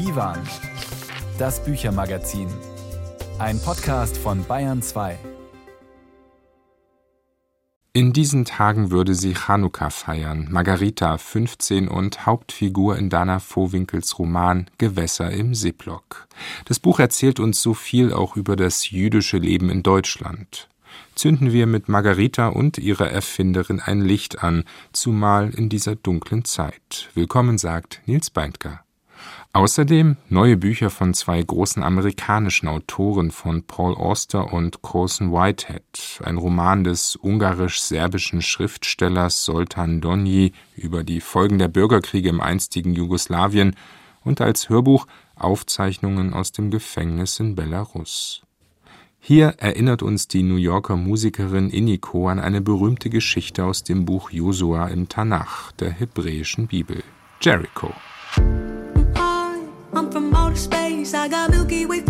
Divan, das Büchermagazin. Ein Podcast von Bayern 2. In diesen Tagen würde sie Chanukka feiern, Margarita 15 und Hauptfigur in Dana Vohwinkels Roman Gewässer im Seeblock. Das Buch erzählt uns so viel auch über das jüdische Leben in Deutschland zünden wir mit Margarita und ihrer Erfinderin ein Licht an, zumal in dieser dunklen Zeit. Willkommen, sagt Nils Beindker. Außerdem neue Bücher von zwei großen amerikanischen Autoren von Paul Auster und Colson Whitehead, ein Roman des ungarisch-serbischen Schriftstellers Soltan Donji über die Folgen der Bürgerkriege im einstigen Jugoslawien und als Hörbuch Aufzeichnungen aus dem Gefängnis in Belarus. Hier erinnert uns die New Yorker Musikerin Iniko an eine berühmte Geschichte aus dem Buch Josua im Tanach, der hebräischen Bibel. Jericho. I'm from outer space. I got Milky Way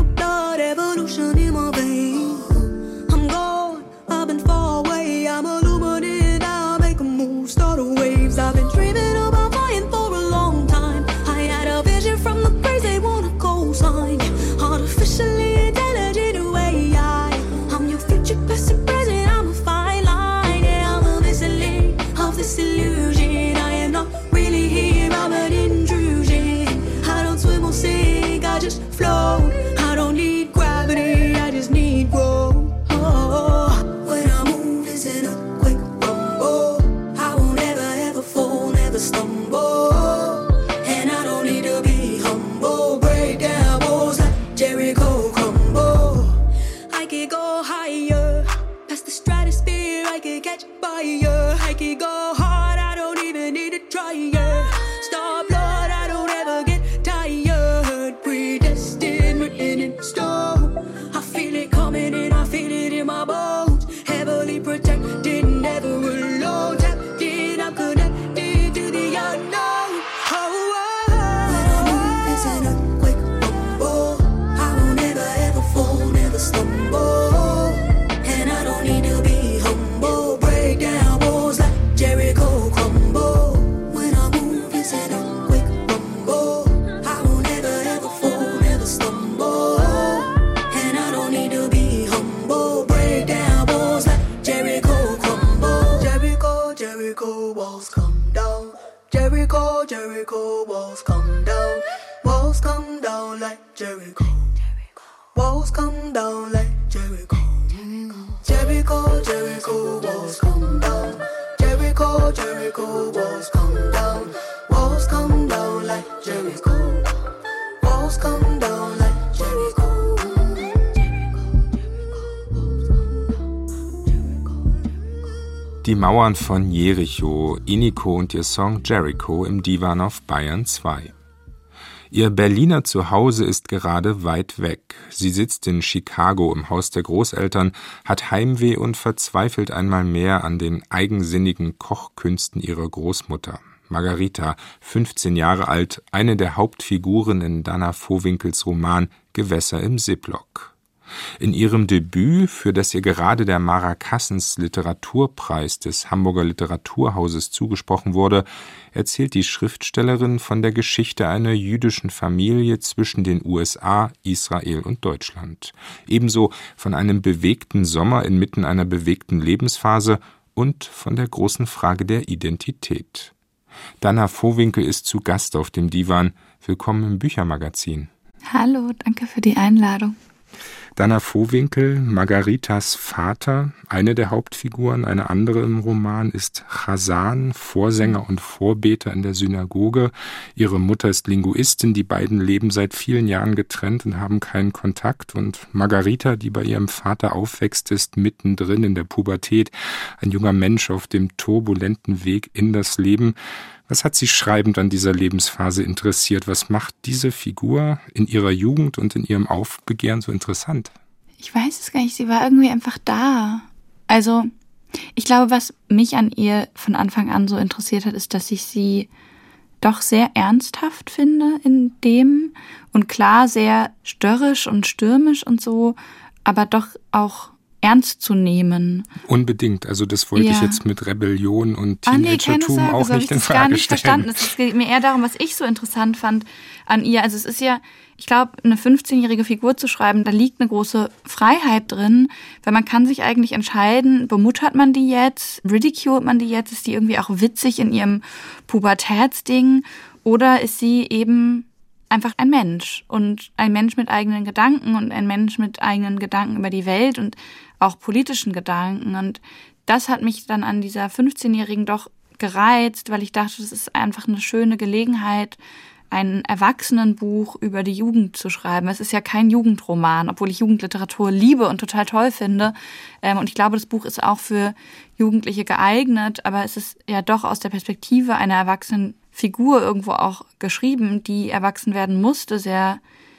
Die Mauern von Jericho, Iniko und ihr Song Jericho im Divan auf Bayern 2. Ihr Berliner Zuhause ist gerade weit weg. Sie sitzt in Chicago im Haus der Großeltern, hat Heimweh und verzweifelt einmal mehr an den eigensinnigen Kochkünsten ihrer Großmutter. Margarita, 15 Jahre alt, eine der Hauptfiguren in Dana Vohwinkels Roman Gewässer im Ziplock. In ihrem Debüt, für das ihr gerade der Mara Kassens Literaturpreis des Hamburger Literaturhauses zugesprochen wurde, erzählt die Schriftstellerin von der Geschichte einer jüdischen Familie zwischen den USA, Israel und Deutschland. Ebenso von einem bewegten Sommer inmitten einer bewegten Lebensphase und von der großen Frage der Identität. Dana Vohwinkel ist zu Gast auf dem Divan. Willkommen im Büchermagazin. Hallo, danke für die Einladung. Dana Vohwinkel, Margaritas Vater, eine der Hauptfiguren, eine andere im Roman ist Chazan, Vorsänger und Vorbeter in der Synagoge. Ihre Mutter ist Linguistin, die beiden leben seit vielen Jahren getrennt und haben keinen Kontakt. Und Margarita, die bei ihrem Vater aufwächst, ist mittendrin in der Pubertät, ein junger Mensch auf dem turbulenten Weg in das Leben. Was hat Sie schreibend an dieser Lebensphase interessiert? Was macht diese Figur in ihrer Jugend und in ihrem Aufbegehren so interessant? Ich weiß es gar nicht. Sie war irgendwie einfach da. Also, ich glaube, was mich an ihr von Anfang an so interessiert hat, ist, dass ich sie doch sehr ernsthaft finde in dem und klar sehr störrisch und stürmisch und so, aber doch auch ernst zu nehmen. Unbedingt. Also das wollte ja. ich jetzt mit Rebellion und Teenagertum ah, nee, auch nicht in Frage gar nicht stellen. verstanden. Es geht mir eher darum, was ich so interessant fand an ihr. Also es ist ja, ich glaube, eine 15-jährige Figur zu schreiben, da liegt eine große Freiheit drin, weil man kann sich eigentlich entscheiden, bemuttert man die jetzt, ridiculed man die jetzt, ist die irgendwie auch witzig in ihrem Pubertätsding oder ist sie eben einfach ein Mensch und ein Mensch mit eigenen Gedanken und ein Mensch mit eigenen Gedanken über die Welt und auch politischen Gedanken. Und das hat mich dann an dieser 15-Jährigen doch gereizt, weil ich dachte, das ist einfach eine schöne Gelegenheit, ein Erwachsenenbuch über die Jugend zu schreiben. Es ist ja kein Jugendroman, obwohl ich Jugendliteratur liebe und total toll finde. Ähm, und ich glaube, das Buch ist auch für Jugendliche geeignet, aber es ist ja doch aus der Perspektive einer erwachsenen Figur irgendwo auch geschrieben, die erwachsen werden musste, sehr,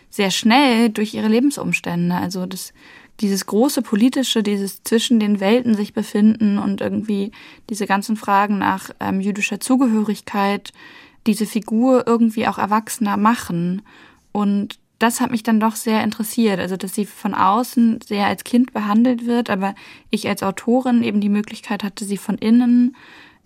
sehr schnell durch ihre Lebensumstände. Also das, dieses große politische, dieses zwischen den Welten sich befinden und irgendwie diese ganzen Fragen nach ähm, jüdischer Zugehörigkeit, diese Figur irgendwie auch erwachsener machen. Und das hat mich dann doch sehr interessiert. Also, dass sie von außen sehr als Kind behandelt wird, aber ich als Autorin eben die Möglichkeit hatte, sie von innen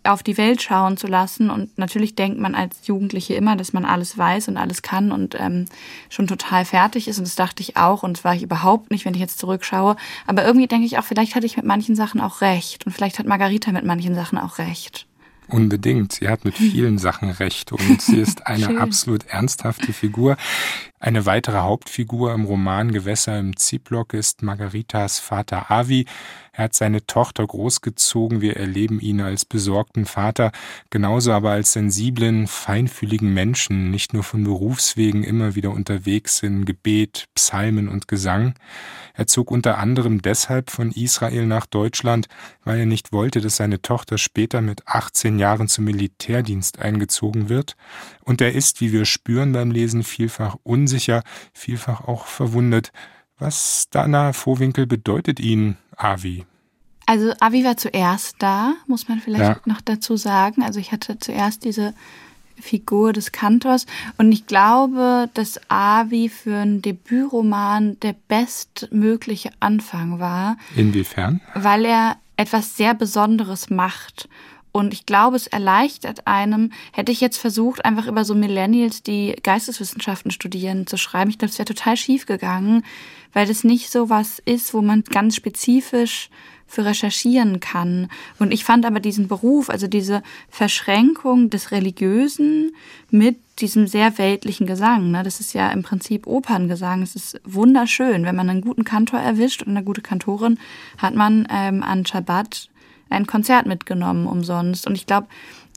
auf die Welt schauen zu lassen. Und natürlich denkt man als Jugendliche immer, dass man alles weiß und alles kann und ähm, schon total fertig ist. Und das dachte ich auch und das war ich überhaupt nicht, wenn ich jetzt zurückschaue. Aber irgendwie denke ich auch, vielleicht hatte ich mit manchen Sachen auch recht. Und vielleicht hat Margarita mit manchen Sachen auch recht. Unbedingt. Sie hat mit vielen Sachen recht und sie ist eine absolut ernsthafte Figur. Eine weitere Hauptfigur im Roman Gewässer im Ziehblock ist Margaritas Vater Avi. Er hat seine Tochter großgezogen. Wir erleben ihn als besorgten Vater, genauso aber als sensiblen, feinfühligen Menschen, nicht nur von Berufswegen immer wieder unterwegs in Gebet, Psalmen und Gesang. Er zog unter anderem deshalb von Israel nach Deutschland, weil er nicht wollte, dass seine Tochter später mit 18 Jahren zum Militärdienst eingezogen wird. Und er ist, wie wir spüren beim Lesen, vielfach unsicher, vielfach auch verwundet. Was Dana Vohwinkel bedeutet Ihnen Avi? Also Avi war zuerst da, muss man vielleicht ja. noch dazu sagen. Also ich hatte zuerst diese Figur des Kantors und ich glaube, dass Avi für einen Debütroman der bestmögliche Anfang war. Inwiefern? Weil er etwas sehr Besonderes macht und ich glaube, es erleichtert einem, hätte ich jetzt versucht, einfach über so Millennials, die Geisteswissenschaften studieren, zu schreiben. Ich glaube, es wäre total schief gegangen, weil das nicht so was ist, wo man ganz spezifisch für recherchieren kann. Und ich fand aber diesen Beruf, also diese Verschränkung des Religiösen mit diesem sehr weltlichen Gesang, ne, das ist ja im Prinzip Operngesang, es ist wunderschön. Wenn man einen guten Kantor erwischt und eine gute Kantorin, hat man ähm, an Shabbat ein Konzert mitgenommen umsonst. Und ich glaube,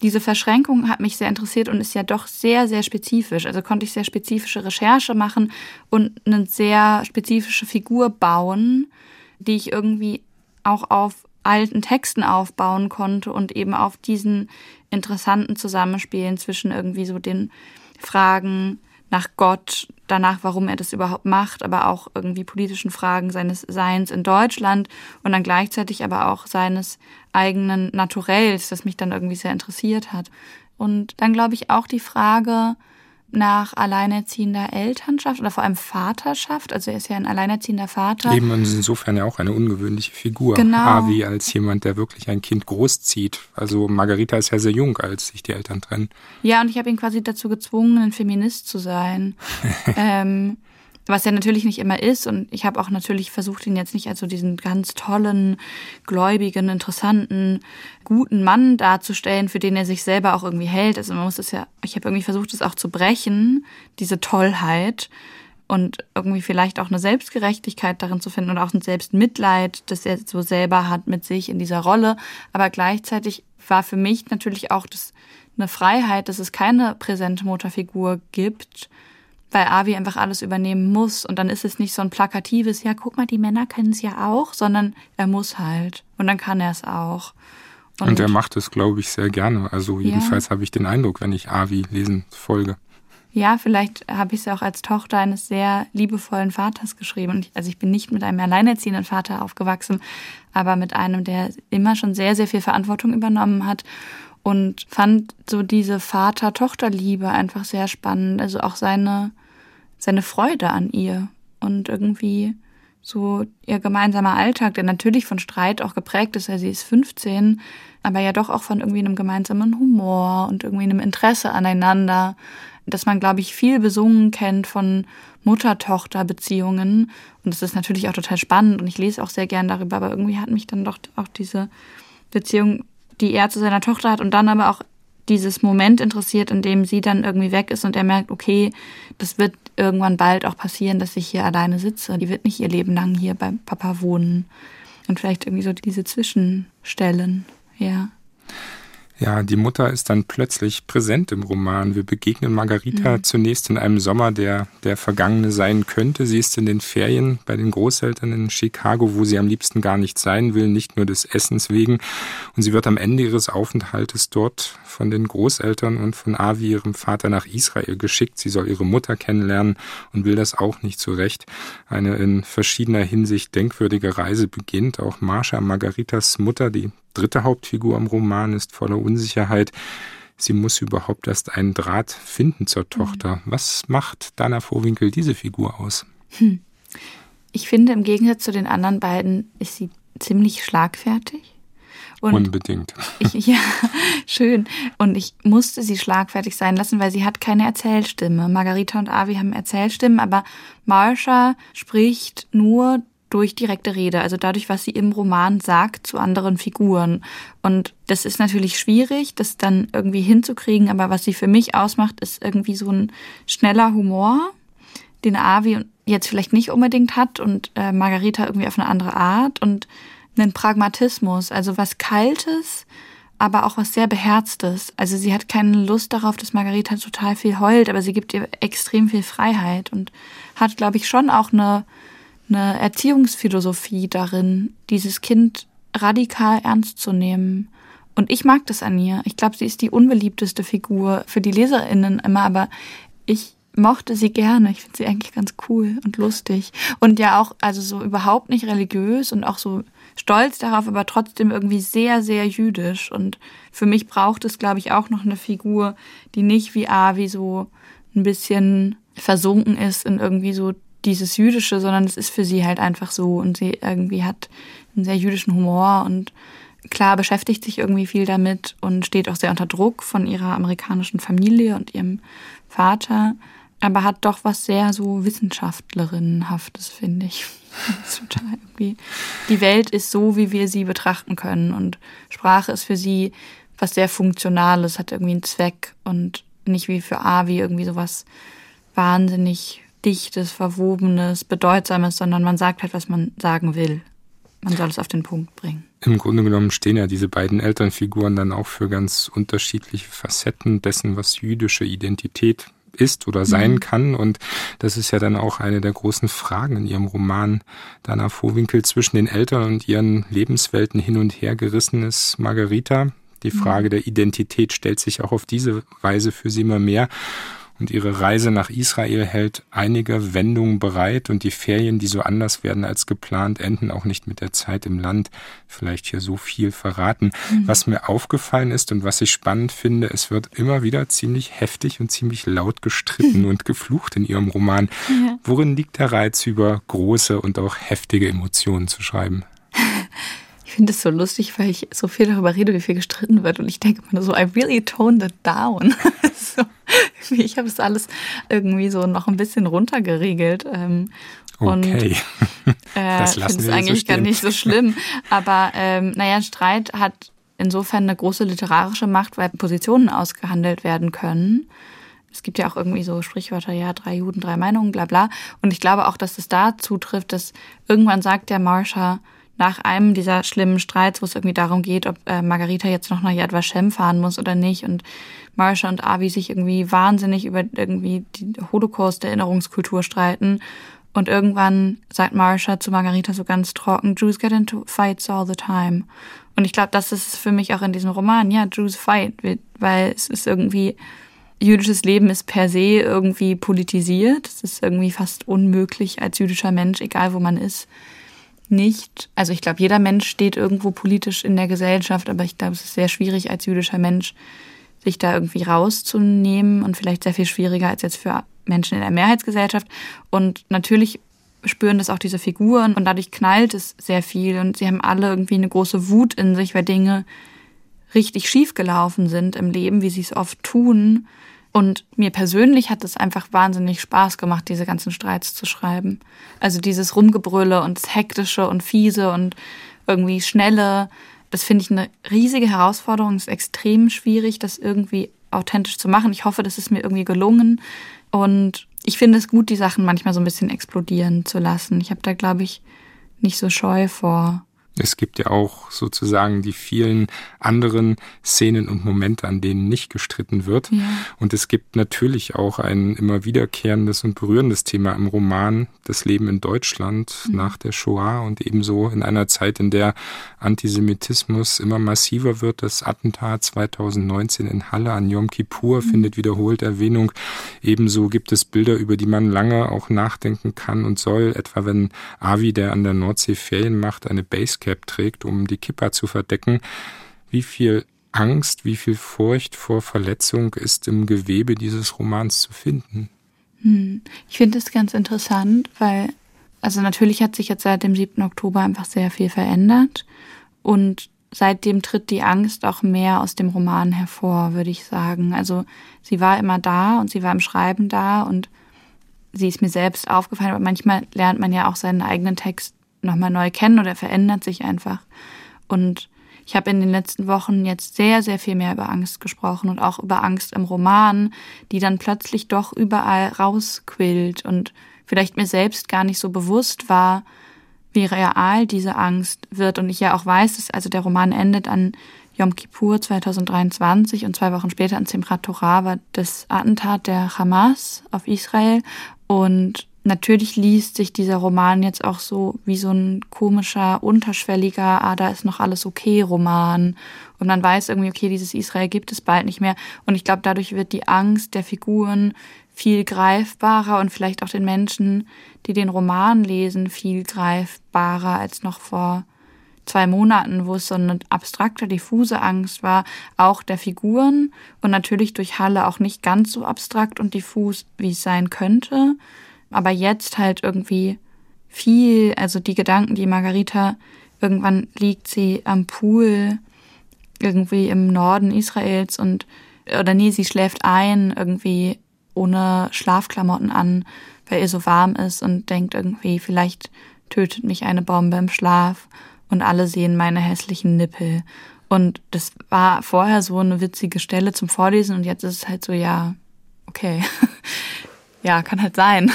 diese Verschränkung hat mich sehr interessiert und ist ja doch sehr, sehr spezifisch. Also konnte ich sehr spezifische Recherche machen und eine sehr spezifische Figur bauen, die ich irgendwie auch auf alten Texten aufbauen konnte und eben auf diesen interessanten Zusammenspielen zwischen irgendwie so den Fragen nach Gott, danach, warum er das überhaupt macht, aber auch irgendwie politischen Fragen seines Seins in Deutschland und dann gleichzeitig aber auch seines eigenen Naturells, das mich dann irgendwie sehr interessiert hat. Und dann glaube ich auch die Frage, nach alleinerziehender Elternschaft oder vor allem Vaterschaft. Also er ist ja ein alleinerziehender Vater. Eben insofern ja auch eine ungewöhnliche Figur. Genau. Harvey als jemand, der wirklich ein Kind großzieht. Also Margarita ist ja sehr jung, als sich die Eltern trennen. Ja, und ich habe ihn quasi dazu gezwungen, ein Feminist zu sein. ähm, was er natürlich nicht immer ist. Und ich habe auch natürlich versucht, ihn jetzt nicht als so diesen ganz tollen, gläubigen, interessanten, guten Mann darzustellen, für den er sich selber auch irgendwie hält. Also man muss es ja, ich habe irgendwie versucht, es auch zu brechen, diese Tollheit und irgendwie vielleicht auch eine Selbstgerechtigkeit darin zu finden und auch ein Selbstmitleid, das er so selber hat mit sich in dieser Rolle. Aber gleichzeitig war für mich natürlich auch das eine Freiheit, dass es keine präsente Motorfigur gibt, weil Avi einfach alles übernehmen muss. Und dann ist es nicht so ein plakatives, ja, guck mal, die Männer können es ja auch, sondern er muss halt. Und dann kann er es auch. Und, und, er macht es, glaube ich, sehr gerne. Also jedenfalls ja. habe ich den Eindruck, wenn ich Avi lesen folge. Ja, vielleicht habe ich es auch als Tochter eines sehr liebevollen Vaters geschrieben. Und ich, also ich bin nicht mit einem alleinerziehenden Vater aufgewachsen, aber mit einem, der immer schon sehr, sehr viel Verantwortung übernommen hat und fand so diese Vater-Tochter-Liebe einfach sehr spannend. Also auch seine, seine Freude an ihr und irgendwie so ihr gemeinsamer Alltag, der natürlich von Streit auch geprägt ist, weil sie ist 15, aber ja doch auch von irgendwie einem gemeinsamen Humor und irgendwie einem Interesse aneinander, dass man, glaube ich, viel besungen kennt von Mutter-Tochter-Beziehungen. Und das ist natürlich auch total spannend und ich lese auch sehr gern darüber, aber irgendwie hat mich dann doch auch diese Beziehung, die er zu seiner Tochter hat und dann aber auch dieses Moment interessiert, in dem sie dann irgendwie weg ist und er merkt, okay, das wird irgendwann bald auch passieren, dass ich hier alleine sitze. Die wird nicht ihr Leben lang hier bei Papa wohnen. Und vielleicht irgendwie so diese Zwischenstellen, ja. Ja, die Mutter ist dann plötzlich präsent im Roman. Wir begegnen Margarita mhm. zunächst in einem Sommer, der der vergangene sein könnte. Sie ist in den Ferien bei den Großeltern in Chicago, wo sie am liebsten gar nicht sein will, nicht nur des Essens wegen. Und sie wird am Ende ihres Aufenthaltes dort von den Großeltern und von Avi, ihrem Vater, nach Israel geschickt. Sie soll ihre Mutter kennenlernen und will das auch nicht zurecht. Eine in verschiedener Hinsicht denkwürdige Reise beginnt. Auch Marsha, Margaritas Mutter, die dritte Hauptfigur im Roman ist voller Unsicherheit. Sie muss überhaupt erst einen Draht finden zur Tochter. Mhm. Was macht Dana Vorwinkel diese Figur aus? Hm. Ich finde, im Gegensatz zu den anderen beiden ist sie ziemlich schlagfertig. Und Unbedingt. Ich, ja, schön. Und ich musste sie schlagfertig sein lassen, weil sie hat keine Erzählstimme. Margarita und Avi haben Erzählstimmen, aber Marsha spricht nur durch direkte Rede, also dadurch, was sie im Roman sagt zu anderen Figuren. Und das ist natürlich schwierig, das dann irgendwie hinzukriegen, aber was sie für mich ausmacht, ist irgendwie so ein schneller Humor, den Avi jetzt vielleicht nicht unbedingt hat und äh, Margarita irgendwie auf eine andere Art und einen Pragmatismus, also was Kaltes, aber auch was sehr Beherztes. Also sie hat keine Lust darauf, dass Margarita total viel heult, aber sie gibt ihr extrem viel Freiheit und hat, glaube ich, schon auch eine eine Erziehungsphilosophie darin, dieses Kind radikal ernst zu nehmen. Und ich mag das an ihr. Ich glaube, sie ist die unbeliebteste Figur für die LeserInnen immer, aber ich mochte sie gerne. Ich finde sie eigentlich ganz cool und lustig. Und ja auch, also so überhaupt nicht religiös und auch so stolz darauf, aber trotzdem irgendwie sehr, sehr jüdisch. Und für mich braucht es, glaube ich, auch noch eine Figur, die nicht wie Avi so ein bisschen versunken ist in irgendwie so dieses Jüdische, sondern es ist für sie halt einfach so und sie irgendwie hat einen sehr jüdischen Humor und klar beschäftigt sich irgendwie viel damit und steht auch sehr unter Druck von ihrer amerikanischen Familie und ihrem Vater, aber hat doch was sehr so Wissenschaftlerinnenhaftes, finde ich. Total irgendwie. Die Welt ist so, wie wir sie betrachten können und Sprache ist für sie was sehr Funktionales, hat irgendwie einen Zweck und nicht wie für Avi irgendwie sowas wahnsinnig Dichtes, Verwobenes, Bedeutsames, sondern man sagt halt, was man sagen will. Man soll es auf den Punkt bringen. Im Grunde genommen stehen ja diese beiden Elternfiguren dann auch für ganz unterschiedliche Facetten dessen, was jüdische Identität ist oder sein mhm. kann. Und das ist ja dann auch eine der großen Fragen in ihrem Roman Dana Vohwinkel zwischen den Eltern und ihren Lebenswelten hin und her gerissen ist Margarita. Die mhm. Frage der Identität stellt sich auch auf diese Weise für sie immer mehr und ihre Reise nach Israel hält einige Wendungen bereit und die Ferien, die so anders werden als geplant, enden auch nicht mit der Zeit im Land. Vielleicht hier so viel verraten. Mhm. Was mir aufgefallen ist und was ich spannend finde, es wird immer wieder ziemlich heftig und ziemlich laut gestritten und geflucht in ihrem Roman. Ja. Worin liegt der Reiz, über große und auch heftige Emotionen zu schreiben? Ich finde es so lustig, weil ich so viel darüber rede, wie viel gestritten wird. Und ich denke mir so, I really toned it down. so, ich habe es alles irgendwie so noch ein bisschen runtergeregelt. Ähm, okay. Und, äh, das lassen wir eigentlich so gar nicht so schlimm. Aber ähm, naja, Streit hat insofern eine große literarische Macht, weil Positionen ausgehandelt werden können. Es gibt ja auch irgendwie so Sprichwörter, ja, drei Juden, drei Meinungen, bla bla. Und ich glaube auch, dass es da zutrifft, dass irgendwann sagt der Marsha, nach einem dieser schlimmen Streits, wo es irgendwie darum geht, ob äh, Margarita jetzt noch nach Yad Vashem fahren muss oder nicht und Marsha und Avi sich irgendwie wahnsinnig über irgendwie die Holocaust-Erinnerungskultur streiten und irgendwann sagt Marsha zu Margarita so ganz trocken, Jews get into fights all the time. Und ich glaube, das ist für mich auch in diesem Roman, ja, Jews fight, weil es ist irgendwie, jüdisches Leben ist per se irgendwie politisiert. Es ist irgendwie fast unmöglich als jüdischer Mensch, egal wo man ist, nicht, also ich glaube, jeder Mensch steht irgendwo politisch in der Gesellschaft, aber ich glaube, es ist sehr schwierig als jüdischer Mensch, sich da irgendwie rauszunehmen und vielleicht sehr viel schwieriger als jetzt für Menschen in der Mehrheitsgesellschaft. Und natürlich spüren das auch diese Figuren und dadurch knallt es sehr viel und sie haben alle irgendwie eine große Wut in sich, weil Dinge richtig schief gelaufen sind im Leben, wie sie es oft tun. Und mir persönlich hat es einfach wahnsinnig Spaß gemacht, diese ganzen Streits zu schreiben. Also dieses Rumgebrülle und das Hektische und Fiese und irgendwie Schnelle. Das finde ich eine riesige Herausforderung. Es ist extrem schwierig, das irgendwie authentisch zu machen. Ich hoffe, das ist mir irgendwie gelungen. Und ich finde es gut, die Sachen manchmal so ein bisschen explodieren zu lassen. Ich habe da, glaube ich, nicht so scheu vor. Es gibt ja auch sozusagen die vielen anderen Szenen und Momente, an denen nicht gestritten wird. Ja. Und es gibt natürlich auch ein immer wiederkehrendes und berührendes Thema im Roman, das Leben in Deutschland mhm. nach der Shoah und ebenso in einer Zeit, in der Antisemitismus immer massiver wird. Das Attentat 2019 in Halle an Yom Kippur mhm. findet wiederholt Erwähnung. Ebenso gibt es Bilder, über die man lange auch nachdenken kann und soll, etwa wenn Avi, der an der Nordsee Ferien macht, eine Basecap Basecap trägt, um die Kippa zu verdecken. Wie viel Angst, wie viel Furcht vor Verletzung ist im Gewebe dieses Romans zu finden? Hm. Ich finde es ganz interessant, weil, also natürlich hat sich jetzt seit dem 7. Oktober einfach sehr viel verändert und seitdem tritt die Angst auch mehr aus dem Roman hervor, würde ich sagen. Also sie war immer da und sie war im Schreiben da und sie ist mir selbst aufgefallen, aber manchmal lernt man ja auch seinen eigenen Text nochmal neu kennen oder verändert sich einfach. Und ich habe in den letzten Wochen jetzt sehr, sehr viel mehr über Angst gesprochen und auch über Angst im Roman, die dann plötzlich doch überall rausquillt und vielleicht mir selbst gar nicht so bewusst war, wie real diese Angst wird. Und ich ja auch weiß, dass also der Roman endet an Yom Kippur 2023 und zwei Wochen später an Simchat Torah war das Attentat der Hamas auf Israel. Und Natürlich liest sich dieser Roman jetzt auch so wie so ein komischer, unterschwelliger, ah, da ist noch alles okay Roman. Und man weiß irgendwie, okay, dieses Israel gibt es bald nicht mehr. Und ich glaube, dadurch wird die Angst der Figuren viel greifbarer und vielleicht auch den Menschen, die den Roman lesen, viel greifbarer als noch vor zwei Monaten, wo es so eine abstrakte, diffuse Angst war, auch der Figuren und natürlich durch Halle auch nicht ganz so abstrakt und diffus, wie es sein könnte. Aber jetzt halt irgendwie viel, also die Gedanken, die Margarita, irgendwann liegt sie am Pool irgendwie im Norden Israels und, oder nee, sie schläft ein, irgendwie ohne Schlafklamotten an, weil ihr so warm ist und denkt irgendwie, vielleicht tötet mich eine Bombe im Schlaf und alle sehen meine hässlichen Nippel. Und das war vorher so eine witzige Stelle zum Vorlesen und jetzt ist es halt so, ja, okay. ja, kann halt sein.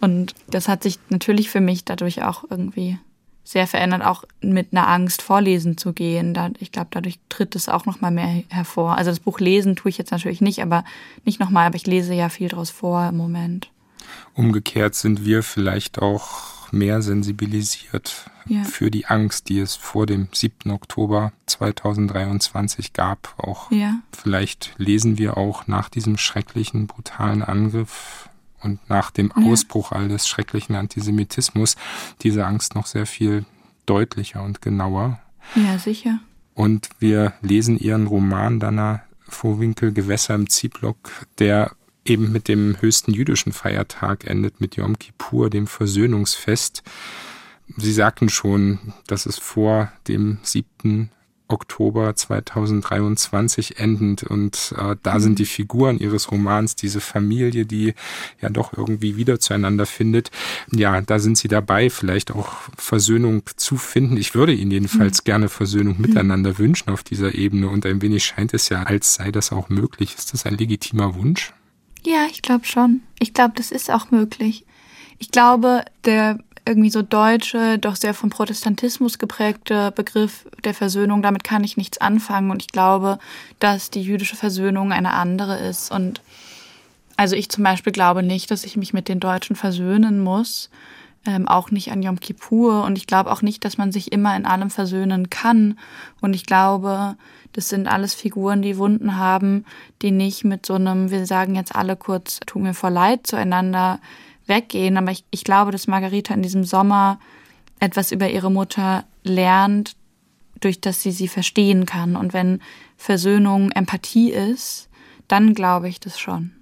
Und das hat sich natürlich für mich dadurch auch irgendwie sehr verändert, auch mit einer Angst vorlesen zu gehen. Ich glaube, dadurch tritt es auch noch mal mehr hervor. Also das Buch lesen tue ich jetzt natürlich nicht, aber nicht noch mal, aber ich lese ja viel daraus vor im Moment. Umgekehrt sind wir vielleicht auch mehr sensibilisiert ja. für die Angst, die es vor dem 7. Oktober 2023 gab. Auch ja. vielleicht lesen wir auch nach diesem schrecklichen, brutalen Angriff und nach dem Ausbruch all des schrecklichen Antisemitismus diese Angst noch sehr viel deutlicher und genauer. Ja, sicher. Und wir lesen ihren Roman Dana Vorwinkel Gewässer im Ziehblock, der eben mit dem höchsten jüdischen Feiertag endet, mit Yom Kippur, dem Versöhnungsfest. Sie sagten schon, dass es vor dem 7. Oktober 2023 endend. Und äh, da sind die Figuren ihres Romans, diese Familie, die ja doch irgendwie wieder zueinander findet. Ja, da sind sie dabei, vielleicht auch Versöhnung zu finden. Ich würde ihnen jedenfalls mhm. gerne Versöhnung mhm. miteinander wünschen auf dieser Ebene. Und ein wenig scheint es ja, als sei das auch möglich. Ist das ein legitimer Wunsch? Ja, ich glaube schon. Ich glaube, das ist auch möglich. Ich glaube, der irgendwie so deutsche, doch sehr vom Protestantismus geprägte Begriff der Versöhnung, damit kann ich nichts anfangen. Und ich glaube, dass die jüdische Versöhnung eine andere ist. Und also ich zum Beispiel glaube nicht, dass ich mich mit den Deutschen versöhnen muss. Ähm, auch nicht an Yom Kippur. Und ich glaube auch nicht, dass man sich immer in allem versöhnen kann. Und ich glaube, das sind alles Figuren, die Wunden haben, die nicht mit so einem, wir sagen jetzt alle kurz, tut mir vor leid zueinander weggehen. Aber ich, ich glaube, dass Margarita in diesem Sommer etwas über ihre Mutter lernt, durch das sie sie verstehen kann. Und wenn Versöhnung Empathie ist, dann glaube ich das schon.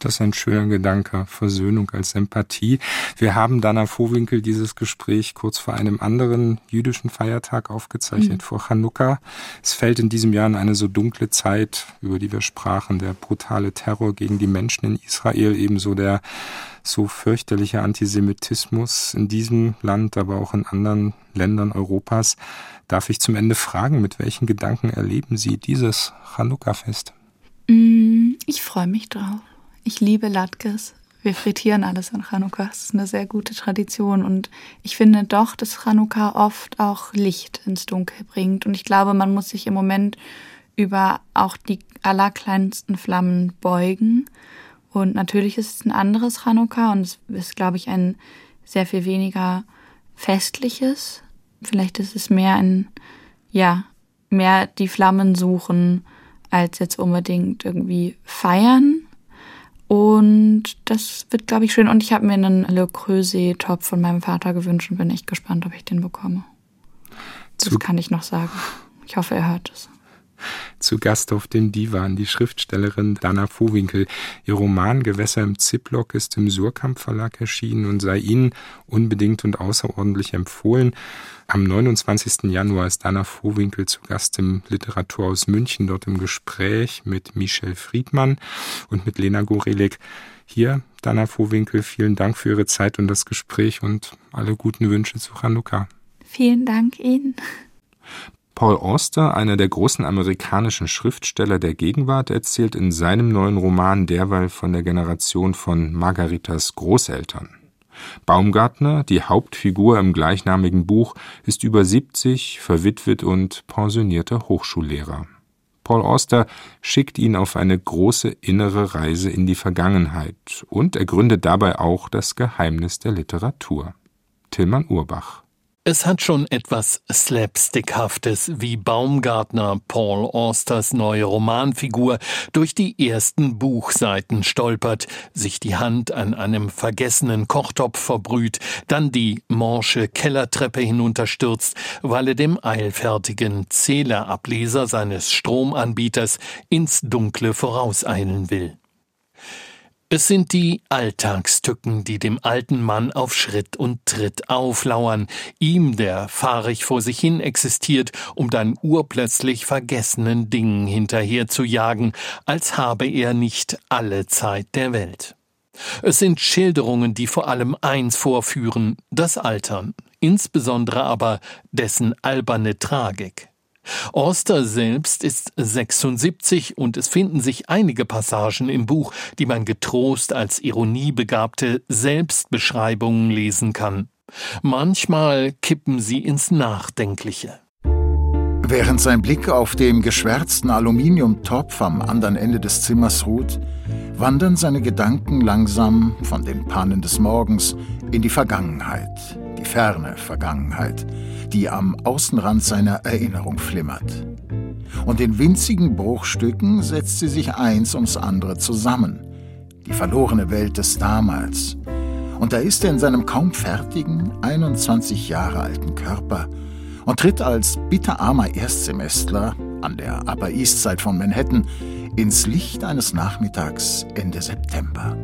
Das ist ein schöner Gedanke. Versöhnung als Empathie. Wir haben Dana Vohwinkel dieses Gespräch kurz vor einem anderen jüdischen Feiertag aufgezeichnet, mhm. vor Chanukka. Es fällt in diesem Jahr in eine so dunkle Zeit, über die wir sprachen, der brutale Terror gegen die Menschen in Israel, ebenso der so fürchterliche Antisemitismus in diesem Land, aber auch in anderen Ländern Europas. Darf ich zum Ende fragen, mit welchen Gedanken erleben Sie dieses Chanukka-Fest? Mm, ich freue mich drauf. Ich liebe Latkes. Wir frittieren alles an Chanukka. Das ist eine sehr gute Tradition. Und ich finde doch, dass Chanukka oft auch Licht ins Dunkel bringt. Und ich glaube, man muss sich im Moment über auch die allerkleinsten Flammen beugen. Und natürlich ist es ein anderes Chanukka und es ist, glaube ich, ein sehr viel weniger festliches. Vielleicht ist es mehr ein, ja, mehr die Flammen suchen, als jetzt unbedingt irgendwie feiern. Und das wird, glaube ich, schön. Und ich habe mir einen Le Creuset-Top von meinem Vater gewünscht und bin echt gespannt, ob ich den bekomme. Das kann ich noch sagen. Ich hoffe, er hört es. Zu Gast auf dem Divan die Schriftstellerin Dana Vohwinkel. Ihr Roman Gewässer im Ziplock ist im Surkamp Verlag erschienen und sei Ihnen unbedingt und außerordentlich empfohlen. Am 29. Januar ist Dana Vohwinkel zu Gast im Literaturhaus München, dort im Gespräch mit Michel Friedmann und mit Lena Gorelik. Hier, Dana Vohwinkel, vielen Dank für Ihre Zeit und das Gespräch und alle guten Wünsche zu Chanukka. Vielen Dank Ihnen. Paul Auster, einer der großen amerikanischen Schriftsteller der Gegenwart, erzählt in seinem neuen Roman derweil von der Generation von Margaritas Großeltern. Baumgartner, die Hauptfigur im gleichnamigen Buch, ist über 70, verwitwet und pensionierter Hochschullehrer. Paul Auster schickt ihn auf eine große innere Reise in die Vergangenheit und ergründet dabei auch das Geheimnis der Literatur. Tillmann Urbach es hat schon etwas Slapstickhaftes, wie Baumgartner Paul Austers neue Romanfigur durch die ersten Buchseiten stolpert, sich die Hand an einem vergessenen Kochtopf verbrüht, dann die morsche Kellertreppe hinunterstürzt, weil er dem eilfertigen Zählerableser seines Stromanbieters ins Dunkle vorauseilen will. Es sind die Alltagstücken, die dem alten Mann auf Schritt und Tritt auflauern, ihm, der fahrig vor sich hin existiert, um dann urplötzlich vergessenen Dingen hinterher zu jagen, als habe er nicht alle Zeit der Welt. Es sind Schilderungen, die vor allem eins vorführen, das Altern, insbesondere aber dessen alberne Tragik. Orster selbst ist 76 und es finden sich einige Passagen im Buch, die man getrost als ironiebegabte Selbstbeschreibungen lesen kann. Manchmal kippen sie ins Nachdenkliche. Während sein Blick auf dem geschwärzten Aluminiumtopf am anderen Ende des Zimmers ruht, wandern seine Gedanken langsam von den Pannen des Morgens in die Vergangenheit, die ferne Vergangenheit, die am Außenrand seiner Erinnerung flimmert. Und in winzigen Bruchstücken setzt sie sich eins ums andere zusammen. Die verlorene Welt des Damals. Und da ist er in seinem kaum fertigen, 21 Jahre alten Körper und tritt als bitterarmer Erstsemestler an der Upper East Side von Manhattan ins Licht eines Nachmittags Ende September.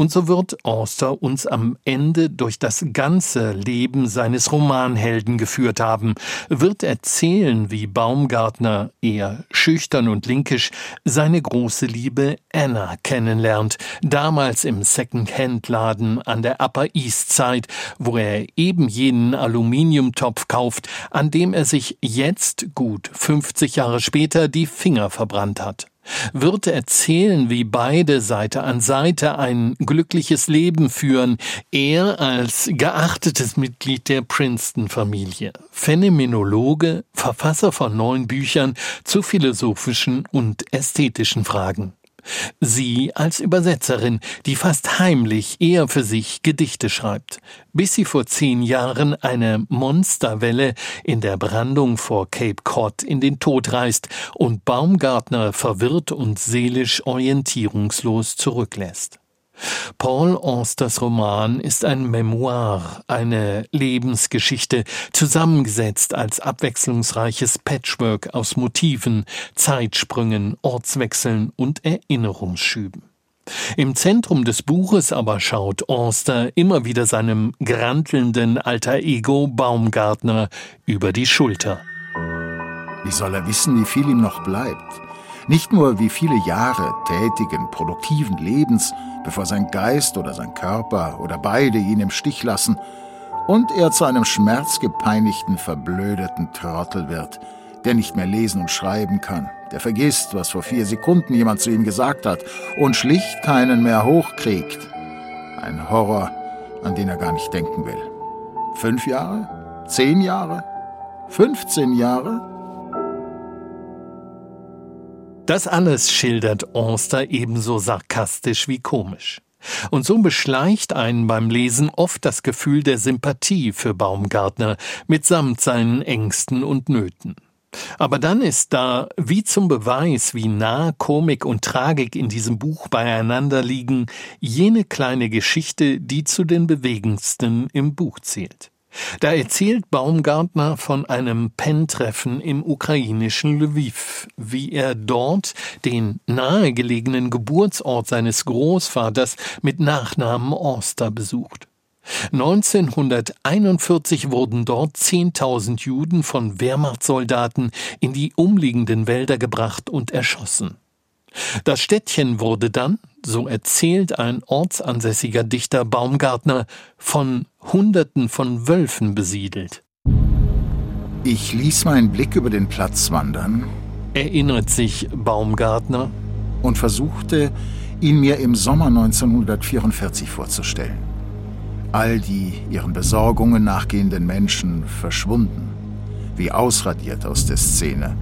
Und so wird Auster uns am Ende durch das ganze Leben seines Romanhelden geführt haben, wird erzählen, wie Baumgartner, eher schüchtern und linkisch, seine große Liebe Anna kennenlernt, damals im Second-Hand-Laden an der Upper East Side, wo er eben jenen Aluminiumtopf kauft, an dem er sich jetzt, gut 50 Jahre später, die Finger verbrannt hat wird erzählen, wie beide Seite an Seite ein glückliches Leben führen, er als geachtetes Mitglied der Princeton-Familie, Phänomenologe, Verfasser von neun Büchern zu philosophischen und ästhetischen Fragen. Sie als Übersetzerin, die fast heimlich eher für sich Gedichte schreibt, bis sie vor zehn Jahren eine Monsterwelle in der Brandung vor Cape Cod in den Tod reißt und Baumgartner verwirrt und seelisch orientierungslos zurücklässt. Paul Austers Roman ist ein Memoir, eine Lebensgeschichte, zusammengesetzt als abwechslungsreiches Patchwork aus Motiven, Zeitsprüngen, Ortswechseln und Erinnerungsschüben. Im Zentrum des Buches aber schaut Auster immer wieder seinem grantelnden alter Ego Baumgartner über die Schulter. Wie soll er wissen, wie viel ihm noch bleibt? Nicht nur wie viele Jahre tätigen, produktiven Lebens, bevor sein Geist oder sein Körper oder beide ihn im Stich lassen und er zu einem schmerzgepeinigten, verblödeten Trottel wird, der nicht mehr lesen und schreiben kann, der vergisst, was vor vier Sekunden jemand zu ihm gesagt hat und schlicht keinen mehr hochkriegt. Ein Horror, an den er gar nicht denken will. Fünf Jahre? Zehn Jahre? 15 Jahre? Das alles schildert Onster ebenso sarkastisch wie komisch. Und so beschleicht einen beim Lesen oft das Gefühl der Sympathie für Baumgartner mitsamt seinen Ängsten und Nöten. Aber dann ist da, wie zum Beweis, wie nah Komik und Tragik in diesem Buch beieinander liegen, jene kleine Geschichte, die zu den bewegendsten im Buch zählt. Da erzählt Baumgartner von einem Pen-Treffen im ukrainischen Lviv, wie er dort den nahegelegenen Geburtsort seines Großvaters mit Nachnamen Orster besucht. 1941 wurden dort 10.000 Juden von Wehrmachtssoldaten in die umliegenden Wälder gebracht und erschossen. Das Städtchen wurde dann, so erzählt ein ortsansässiger Dichter Baumgartner, von Hunderten von Wölfen besiedelt. Ich ließ meinen Blick über den Platz wandern, erinnert sich Baumgartner, und versuchte, ihn mir im Sommer 1944 vorzustellen. All die ihren Besorgungen nachgehenden Menschen verschwunden, wie ausradiert aus der Szene.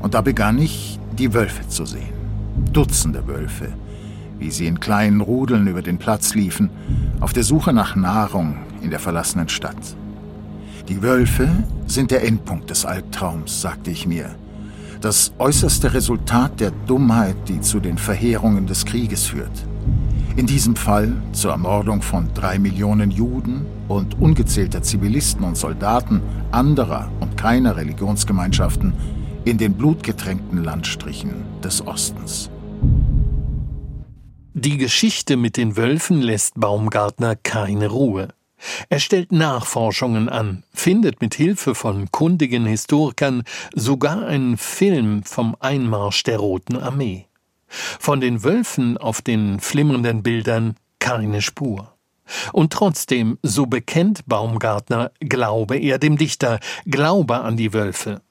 Und da begann ich, die Wölfe zu sehen. Dutzende Wölfe, wie sie in kleinen Rudeln über den Platz liefen, auf der Suche nach Nahrung in der verlassenen Stadt. Die Wölfe sind der Endpunkt des Albtraums, sagte ich mir. Das äußerste Resultat der Dummheit, die zu den Verheerungen des Krieges führt. In diesem Fall zur Ermordung von drei Millionen Juden und ungezählter Zivilisten und Soldaten anderer und keiner Religionsgemeinschaften in den blutgetränkten Landstrichen des Ostens. Die Geschichte mit den Wölfen lässt Baumgartner keine Ruhe. Er stellt Nachforschungen an, findet mit Hilfe von kundigen Historikern sogar einen Film vom Einmarsch der Roten Armee. Von den Wölfen auf den flimmernden Bildern keine Spur. Und trotzdem, so bekennt Baumgartner, glaube er dem Dichter, glaube an die Wölfe.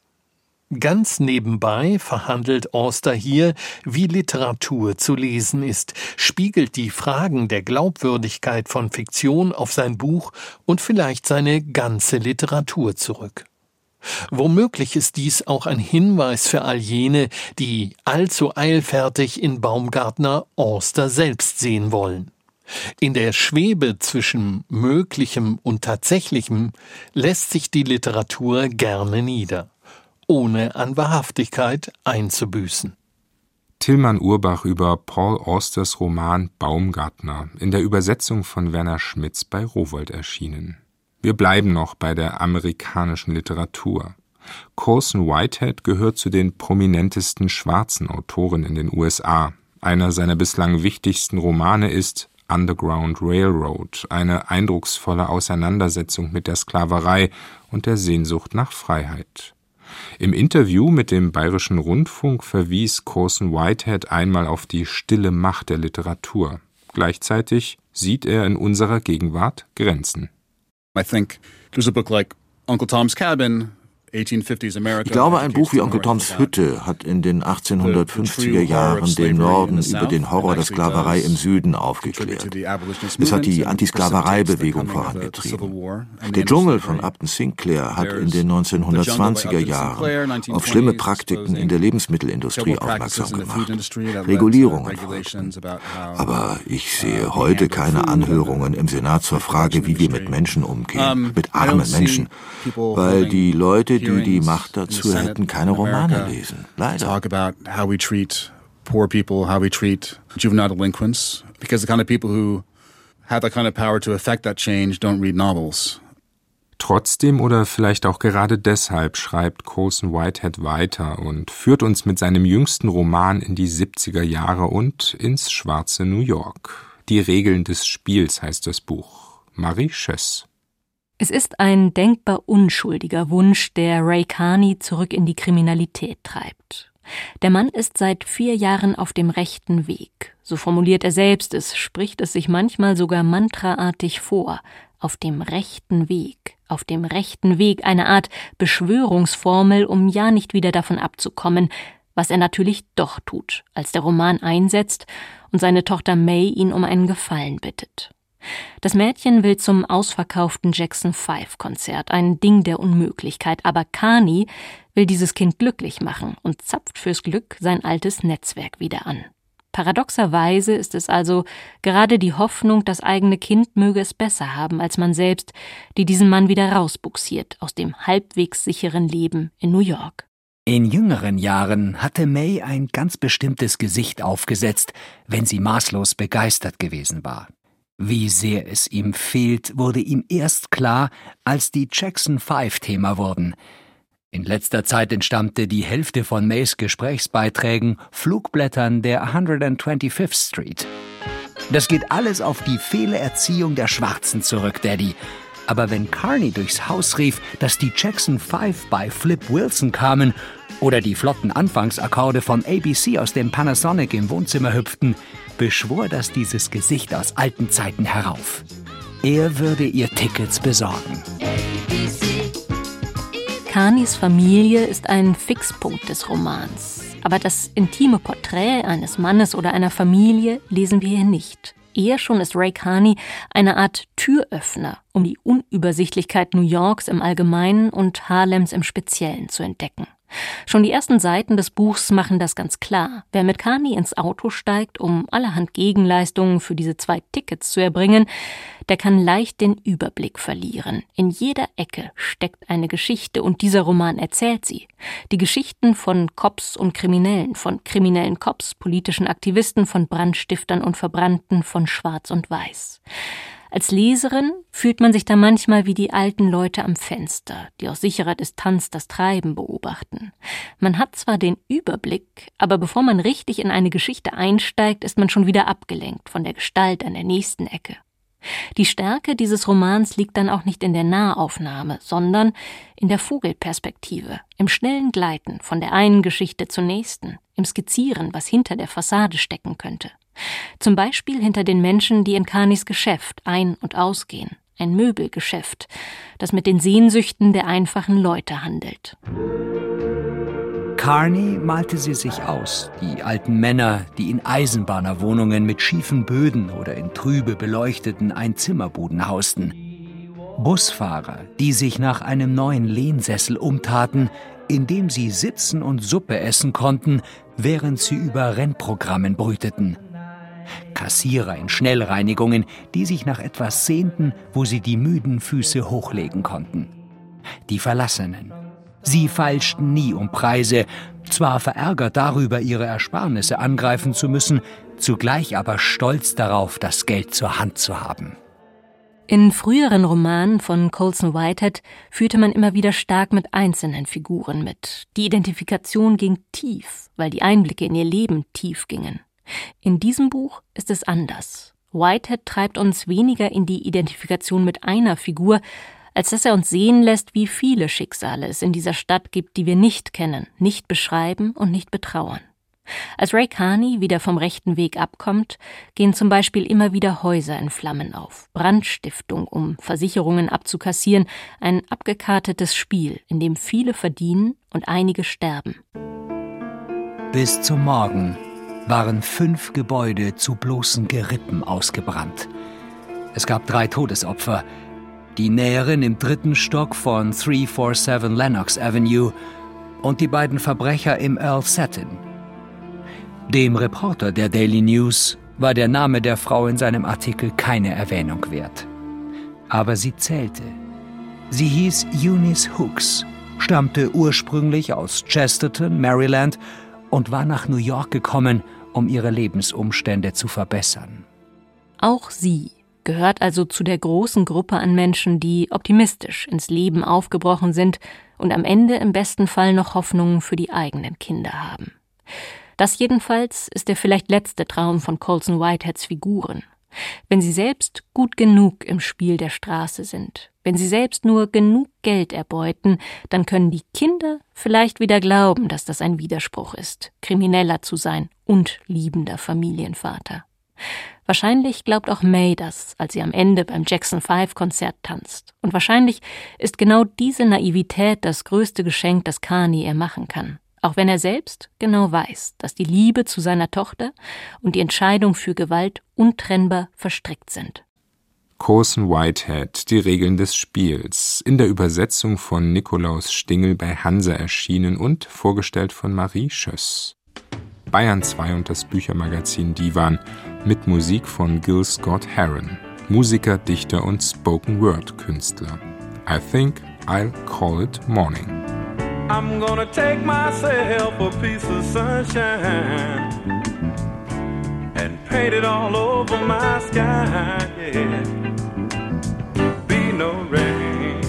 Ganz nebenbei verhandelt Auster hier, wie Literatur zu lesen ist, spiegelt die Fragen der Glaubwürdigkeit von Fiktion auf sein Buch und vielleicht seine ganze Literatur zurück. Womöglich ist dies auch ein Hinweis für all jene, die allzu eilfertig in Baumgartner Auster selbst sehen wollen. In der Schwebe zwischen Möglichem und Tatsächlichem lässt sich die Literatur gerne nieder ohne an Wahrhaftigkeit einzubüßen. Tillmann Urbach über Paul Austers Roman Baumgartner in der Übersetzung von Werner Schmitz bei Rowold erschienen. Wir bleiben noch bei der amerikanischen Literatur. Colson Whitehead gehört zu den prominentesten schwarzen Autoren in den USA. Einer seiner bislang wichtigsten Romane ist Underground Railroad, eine eindrucksvolle Auseinandersetzung mit der Sklaverei und der Sehnsucht nach Freiheit. Im Interview mit dem Bayerischen Rundfunk verwies Corson Whitehead einmal auf die stille Macht der Literatur. Gleichzeitig sieht er in unserer Gegenwart Grenzen. I think there's a book like Uncle Tom's Cabin ich glaube, ein Buch wie Onkel Toms Hütte hat in den 1850er Jahren den Norden über den Horror der Sklaverei im Süden aufgeklärt. Es hat die Antisklavereibewegung vorangetrieben. Der Dschungel von Upton Sinclair hat in den 1920er Jahren auf schlimme Praktiken in der Lebensmittelindustrie aufmerksam gemacht. Regulierungen folgten. Aber ich sehe heute keine Anhörungen im Senat zur Frage, wie wir mit Menschen umgehen, mit armen Menschen, weil die Leute, die die Macht dazu hätten, keine Romane lesen. Leider. Talk about how we treat poor people, how we treat juvenile delinquents. Because the kind of people who have that kind of power to affect that change don't read novels. Trotzdem oder vielleicht auch gerade deshalb schreibt Colson Whitehead weiter und führt uns mit seinem jüngsten Roman in die 70er Jahre und ins schwarze New York. Die Regeln des Spiels heißt das Buch. Marie Schöss. Es ist ein denkbar unschuldiger Wunsch, der Ray Carney zurück in die Kriminalität treibt. Der Mann ist seit vier Jahren auf dem rechten Weg. So formuliert er selbst es, spricht es sich manchmal sogar mantraartig vor. Auf dem rechten Weg, auf dem rechten Weg, eine Art Beschwörungsformel, um ja nicht wieder davon abzukommen, was er natürlich doch tut, als der Roman einsetzt und seine Tochter May ihn um einen Gefallen bittet. Das Mädchen will zum ausverkauften Jackson 5 Konzert, ein Ding der Unmöglichkeit, aber Kani will dieses Kind glücklich machen und zapft fürs Glück sein altes Netzwerk wieder an. Paradoxerweise ist es also gerade die Hoffnung, das eigene Kind möge es besser haben als man selbst, die diesen Mann wieder rausbuxiert aus dem halbwegs sicheren Leben in New York. In jüngeren Jahren hatte May ein ganz bestimmtes Gesicht aufgesetzt, wenn sie maßlos begeistert gewesen war. Wie sehr es ihm fehlt, wurde ihm erst klar, als die Jackson Five Thema wurden. In letzter Zeit entstammte die Hälfte von Mays Gesprächsbeiträgen Flugblättern der 125th Street. Das geht alles auf die Fehlerziehung der Schwarzen zurück, Daddy. Aber wenn Carney durchs Haus rief, dass die Jackson Five bei Flip Wilson kamen oder die flotten Anfangsakkorde von ABC aus dem Panasonic im Wohnzimmer hüpften, beschwor das dieses Gesicht aus alten Zeiten herauf. Er würde ihr Tickets besorgen. Kanis Familie ist ein Fixpunkt des Romans. Aber das intime Porträt eines Mannes oder einer Familie lesen wir hier nicht. Eher schon ist Ray Carney eine Art Türöffner, um die Unübersichtlichkeit New Yorks im Allgemeinen und Harlems im Speziellen zu entdecken. Schon die ersten Seiten des Buchs machen das ganz klar. Wer mit Kani ins Auto steigt, um allerhand Gegenleistungen für diese zwei Tickets zu erbringen, der kann leicht den Überblick verlieren. In jeder Ecke steckt eine Geschichte und dieser Roman erzählt sie. Die Geschichten von Cops und Kriminellen, von kriminellen Cops, politischen Aktivisten, von Brandstiftern und Verbrannten, von Schwarz und Weiß. Als Leserin fühlt man sich da manchmal wie die alten Leute am Fenster, die aus sicherer Distanz das Treiben beobachten. Man hat zwar den Überblick, aber bevor man richtig in eine Geschichte einsteigt, ist man schon wieder abgelenkt von der Gestalt an der nächsten Ecke. Die Stärke dieses Romans liegt dann auch nicht in der Nahaufnahme, sondern in der Vogelperspektive, im schnellen Gleiten von der einen Geschichte zur nächsten, im Skizzieren, was hinter der Fassade stecken könnte. Zum Beispiel hinter den Menschen, die in Kanis Geschäft ein- und ausgehen. Ein Möbelgeschäft, das mit den Sehnsüchten der einfachen Leute handelt. Carney malte sie sich aus, die alten Männer, die in Eisenbahnerwohnungen mit schiefen Böden oder in trübe beleuchteten Einzimmerbuden hausten. Busfahrer, die sich nach einem neuen Lehnsessel umtaten, in dem sie sitzen und Suppe essen konnten, während sie über Rennprogrammen brüteten. Kassierer in Schnellreinigungen, die sich nach etwas sehnten, wo sie die müden Füße hochlegen konnten. Die Verlassenen. Sie feilschten nie um Preise, zwar verärgert darüber, ihre Ersparnisse angreifen zu müssen, zugleich aber stolz darauf, das Geld zur Hand zu haben. In früheren Romanen von Colson Whitehead führte man immer wieder stark mit einzelnen Figuren mit. Die Identifikation ging tief, weil die Einblicke in ihr Leben tief gingen. In diesem Buch ist es anders. Whitehead treibt uns weniger in die Identifikation mit einer Figur, als dass er uns sehen lässt, wie viele Schicksale es in dieser Stadt gibt, die wir nicht kennen, nicht beschreiben und nicht betrauern. Als Ray Carney wieder vom rechten Weg abkommt, gehen zum Beispiel immer wieder Häuser in Flammen auf. Brandstiftung, um Versicherungen abzukassieren, ein abgekartetes Spiel, in dem viele verdienen und einige sterben. Bis zum Morgen waren fünf Gebäude zu bloßen Gerippen ausgebrannt. Es gab drei Todesopfer. Die Näherin im dritten Stock von 347 Lennox Avenue und die beiden Verbrecher im Earl Satin. Dem Reporter der Daily News war der Name der Frau in seinem Artikel keine Erwähnung wert. Aber sie zählte. Sie hieß Eunice Hooks, stammte ursprünglich aus Chesterton, Maryland und war nach New York gekommen, um ihre Lebensumstände zu verbessern. Auch sie gehört also zu der großen Gruppe an Menschen, die optimistisch ins Leben aufgebrochen sind und am Ende im besten Fall noch Hoffnungen für die eigenen Kinder haben. Das jedenfalls ist der vielleicht letzte Traum von Colson Whiteheads Figuren. Wenn sie selbst gut genug im Spiel der Straße sind, wenn sie selbst nur genug Geld erbeuten, dann können die Kinder vielleicht wieder glauben, dass das ein Widerspruch ist, Krimineller zu sein und liebender Familienvater. Wahrscheinlich glaubt auch May das, als sie am Ende beim Jackson 5 Konzert tanzt. Und wahrscheinlich ist genau diese Naivität das größte Geschenk, das Kani ihr machen kann. Auch wenn er selbst genau weiß, dass die Liebe zu seiner Tochter und die Entscheidung für Gewalt untrennbar verstrickt sind. Corson Whitehead, die Regeln des Spiels, in der Übersetzung von Nikolaus Stingel bei Hansa erschienen und vorgestellt von Marie Schöss. Bayern 2 und das Büchermagazin Divan mit Musik von Gil Scott Heron, Musiker, Dichter und Spoken-Word-Künstler. I think I'll call it morning. I'm gonna take myself a piece of sunshine and paint it all over my sky, yeah. Be no rain.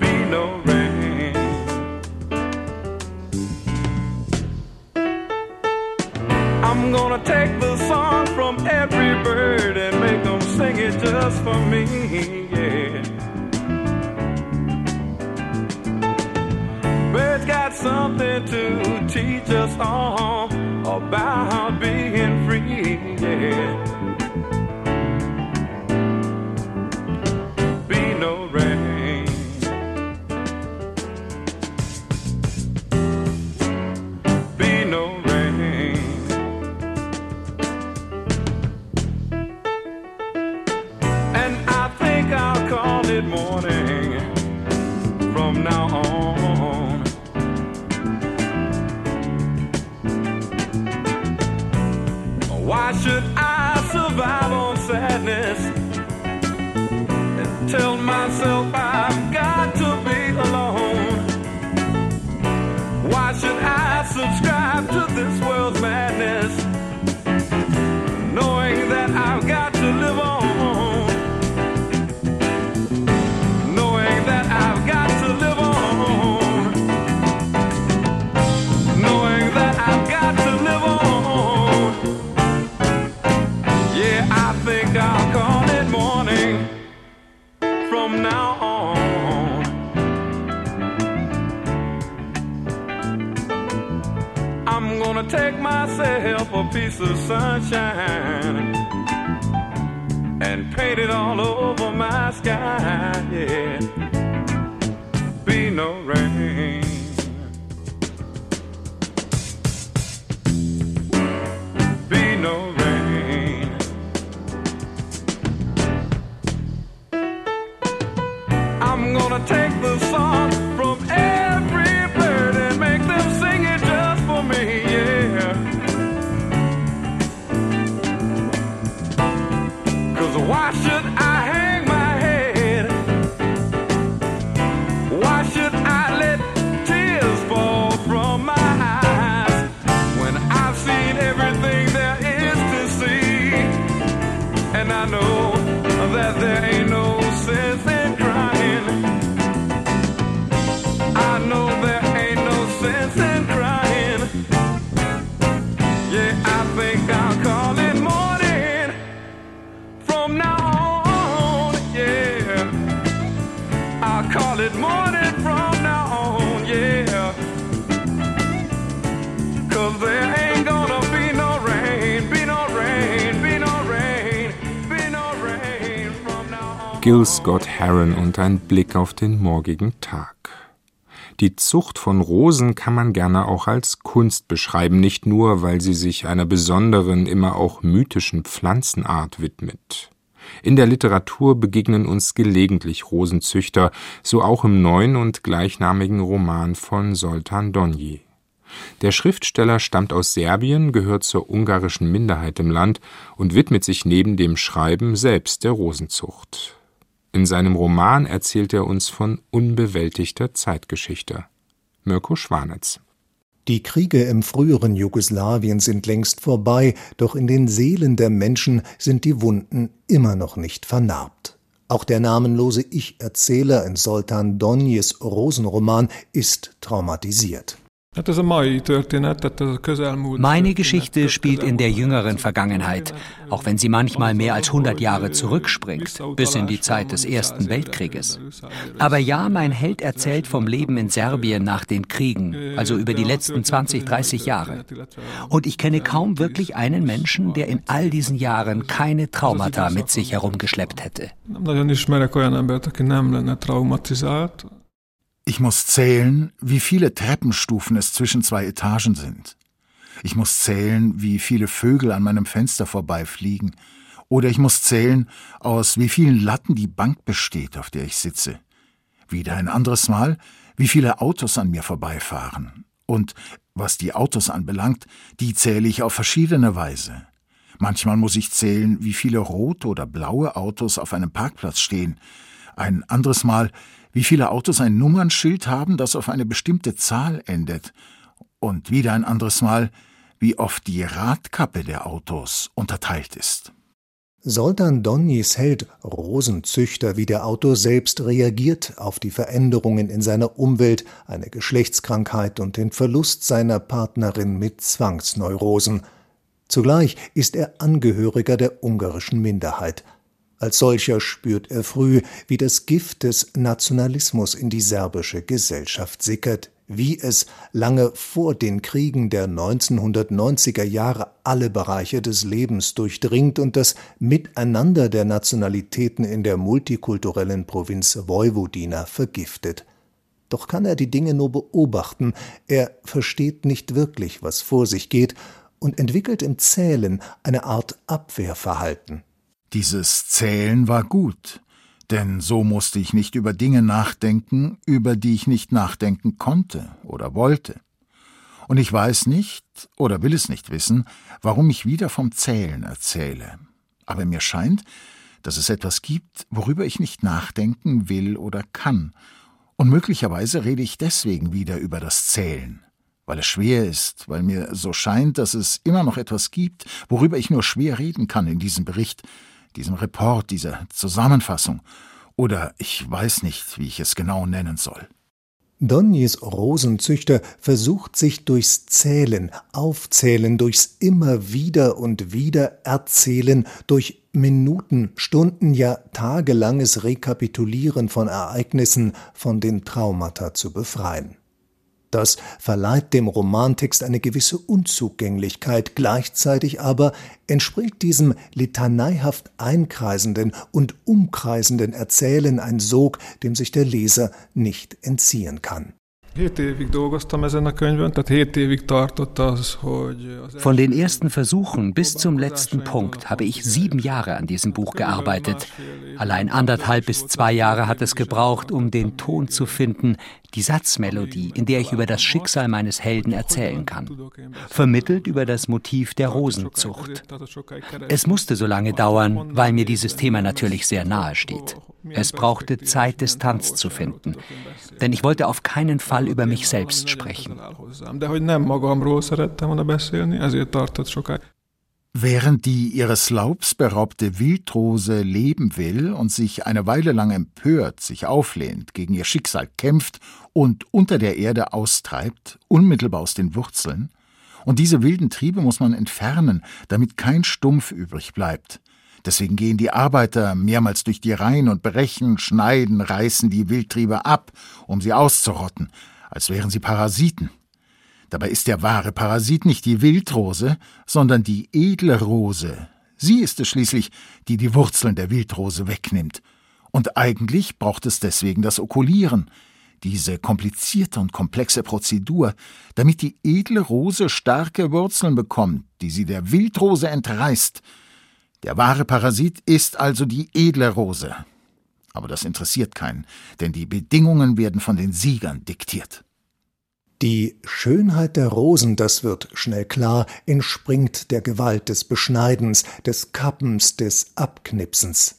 Be no rain. I'm gonna take the song from every bird and make them sing it just for me. song about being. Gonna take the Gil Scott Heron und ein Blick auf den morgigen Tag. Die Zucht von Rosen kann man gerne auch als Kunst beschreiben, nicht nur, weil sie sich einer besonderen, immer auch mythischen Pflanzenart widmet. In der Literatur begegnen uns gelegentlich Rosenzüchter, so auch im neuen und gleichnamigen Roman von Soltan Donji. Der Schriftsteller stammt aus Serbien, gehört zur ungarischen Minderheit im Land und widmet sich neben dem Schreiben selbst der Rosenzucht. In seinem Roman erzählt er uns von unbewältigter Zeitgeschichte. Mirko Schwanitz Die Kriege im früheren Jugoslawien sind längst vorbei, doch in den Seelen der Menschen sind die Wunden immer noch nicht vernarbt. Auch der namenlose Ich-Erzähler in Soltan Donjes Rosenroman ist traumatisiert. Meine Geschichte spielt in der jüngeren Vergangenheit, auch wenn sie manchmal mehr als 100 Jahre zurückspringt, bis in die Zeit des Ersten Weltkrieges. Aber ja, mein Held erzählt vom Leben in Serbien nach den Kriegen, also über die letzten 20, 30 Jahre. Und ich kenne kaum wirklich einen Menschen, der in all diesen Jahren keine Traumata mit sich herumgeschleppt hätte. Ich muss zählen, wie viele Treppenstufen es zwischen zwei Etagen sind. Ich muss zählen, wie viele Vögel an meinem Fenster vorbeifliegen. Oder ich muss zählen, aus wie vielen Latten die Bank besteht, auf der ich sitze. Wieder ein anderes Mal, wie viele Autos an mir vorbeifahren. Und was die Autos anbelangt, die zähle ich auf verschiedene Weise. Manchmal muss ich zählen, wie viele rote oder blaue Autos auf einem Parkplatz stehen. Ein anderes Mal, wie viele Autos ein Nummernschild haben, das auf eine bestimmte Zahl endet, und wieder ein anderes Mal, wie oft die Radkappe der Autos unterteilt ist. Soltan Donjis Held, Rosenzüchter wie der Autor selbst, reagiert auf die Veränderungen in seiner Umwelt, eine Geschlechtskrankheit und den Verlust seiner Partnerin mit Zwangsneurosen. Zugleich ist er Angehöriger der ungarischen Minderheit. Als solcher spürt er früh, wie das Gift des Nationalismus in die serbische Gesellschaft sickert, wie es lange vor den Kriegen der 1990er Jahre alle Bereiche des Lebens durchdringt und das Miteinander der Nationalitäten in der multikulturellen Provinz Vojvodina vergiftet. Doch kann er die Dinge nur beobachten, er versteht nicht wirklich, was vor sich geht, und entwickelt im Zählen eine Art Abwehrverhalten. Dieses Zählen war gut, denn so musste ich nicht über Dinge nachdenken, über die ich nicht nachdenken konnte oder wollte. Und ich weiß nicht oder will es nicht wissen, warum ich wieder vom Zählen erzähle. Aber mir scheint, dass es etwas gibt, worüber ich nicht nachdenken will oder kann. Und möglicherweise rede ich deswegen wieder über das Zählen, weil es schwer ist, weil mir so scheint, dass es immer noch etwas gibt, worüber ich nur schwer reden kann in diesem Bericht, diesem Report, dieser Zusammenfassung, oder ich weiß nicht, wie ich es genau nennen soll. Donjes Rosenzüchter versucht sich durchs Zählen, Aufzählen, durchs immer wieder und wieder Erzählen, durch Minuten, Stunden, ja tagelanges Rekapitulieren von Ereignissen von den Traumata zu befreien. Das verleiht dem Romantext eine gewisse Unzugänglichkeit, gleichzeitig aber entspricht diesem litaneihaft einkreisenden und umkreisenden Erzählen ein Sog, dem sich der Leser nicht entziehen kann. Von den ersten Versuchen bis zum letzten Punkt habe ich sieben Jahre an diesem Buch gearbeitet. Allein anderthalb bis zwei Jahre hat es gebraucht, um den Ton zu finden, die Satzmelodie, in der ich über das Schicksal meines Helden erzählen kann. Vermittelt über das Motiv der Rosenzucht. Es musste so lange dauern, weil mir dieses Thema natürlich sehr nahe steht. Es brauchte Zeit, Distanz zu finden. Denn ich wollte auf keinen Fall über mich selbst sprechen. Während die ihres Laubs beraubte Wildrose leben will und sich eine Weile lang empört, sich auflehnt, gegen ihr Schicksal kämpft und unter der Erde austreibt, unmittelbar aus den Wurzeln, und diese wilden Triebe muss man entfernen, damit kein Stumpf übrig bleibt, Deswegen gehen die Arbeiter mehrmals durch die Reihen und brechen, schneiden, reißen die Wildtriebe ab, um sie auszurotten, als wären sie Parasiten. Dabei ist der wahre Parasit nicht die Wildrose, sondern die edle Rose. Sie ist es schließlich, die die Wurzeln der Wildrose wegnimmt. Und eigentlich braucht es deswegen das Okulieren, diese komplizierte und komplexe Prozedur, damit die edle Rose starke Wurzeln bekommt, die sie der Wildrose entreißt, der wahre Parasit ist also die edle Rose. Aber das interessiert keinen, denn die Bedingungen werden von den Siegern diktiert. Die Schönheit der Rosen, das wird schnell klar, entspringt der Gewalt des Beschneidens, des Kappens, des Abknipsens.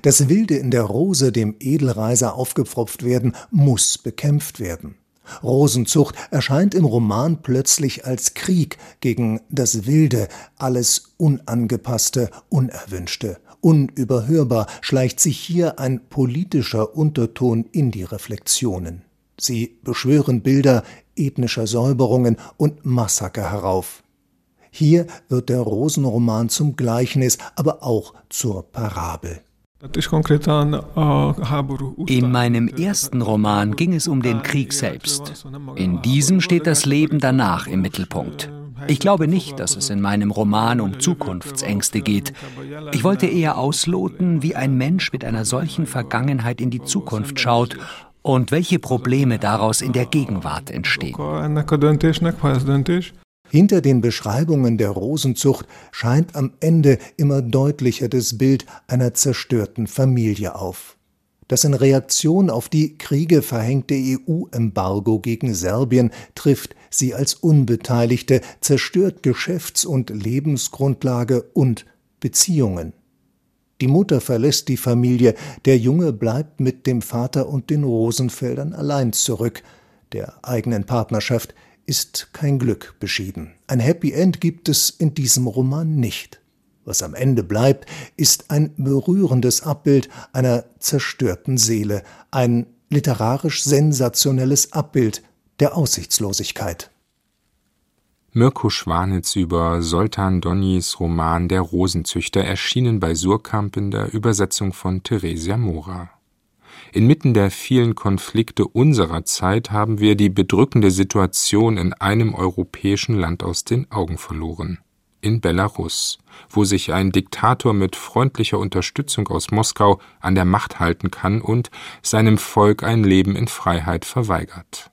Das Wilde in der Rose, dem Edelreiser aufgepfropft werden, muss bekämpft werden. Rosenzucht erscheint im Roman plötzlich als Krieg gegen das Wilde, alles Unangepasste, Unerwünschte. Unüberhörbar schleicht sich hier ein politischer Unterton in die Reflexionen. Sie beschwören Bilder ethnischer Säuberungen und Massaker herauf. Hier wird der Rosenroman zum Gleichnis, aber auch zur Parabel. In meinem ersten Roman ging es um den Krieg selbst. In diesem steht das Leben danach im Mittelpunkt. Ich glaube nicht, dass es in meinem Roman um Zukunftsängste geht. Ich wollte eher ausloten, wie ein Mensch mit einer solchen Vergangenheit in die Zukunft schaut und welche Probleme daraus in der Gegenwart entstehen. Hinter den Beschreibungen der Rosenzucht scheint am Ende immer deutlicher das Bild einer zerstörten Familie auf. Das in Reaktion auf die Kriege verhängte EU-Embargo gegen Serbien trifft sie als Unbeteiligte, zerstört Geschäfts- und Lebensgrundlage und Beziehungen. Die Mutter verlässt die Familie, der Junge bleibt mit dem Vater und den Rosenfeldern allein zurück, der eigenen Partnerschaft ist kein Glück beschieden. Ein Happy End gibt es in diesem Roman nicht. Was am Ende bleibt, ist ein berührendes Abbild einer zerstörten Seele, ein literarisch sensationelles Abbild der Aussichtslosigkeit. Mirko Schwanitz über Soltan Donnis Roman Der Rosenzüchter erschienen bei Surkamp in der Übersetzung von Theresia Mora. Inmitten der vielen Konflikte unserer Zeit haben wir die bedrückende Situation in einem europäischen Land aus den Augen verloren. In Belarus, wo sich ein Diktator mit freundlicher Unterstützung aus Moskau an der Macht halten kann und seinem Volk ein Leben in Freiheit verweigert.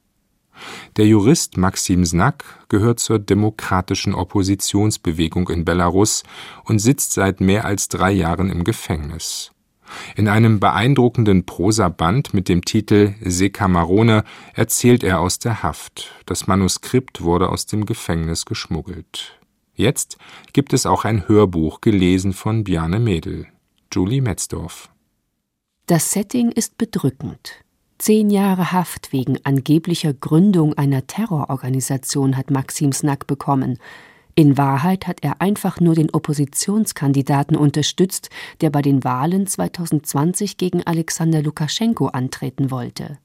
Der Jurist Maxim Znak gehört zur demokratischen Oppositionsbewegung in Belarus und sitzt seit mehr als drei Jahren im Gefängnis. In einem beeindruckenden Prosaband mit dem Titel Sekamarone erzählt er aus der Haft. Das Manuskript wurde aus dem Gefängnis geschmuggelt. Jetzt gibt es auch ein Hörbuch, gelesen von Bjarne Mädel. Julie Metzdorf. Das Setting ist bedrückend. Zehn Jahre Haft wegen angeblicher Gründung einer Terrororganisation hat Maxim Snack bekommen. In Wahrheit hat er einfach nur den Oppositionskandidaten unterstützt, der bei den Wahlen 2020 gegen Alexander Lukaschenko antreten wollte.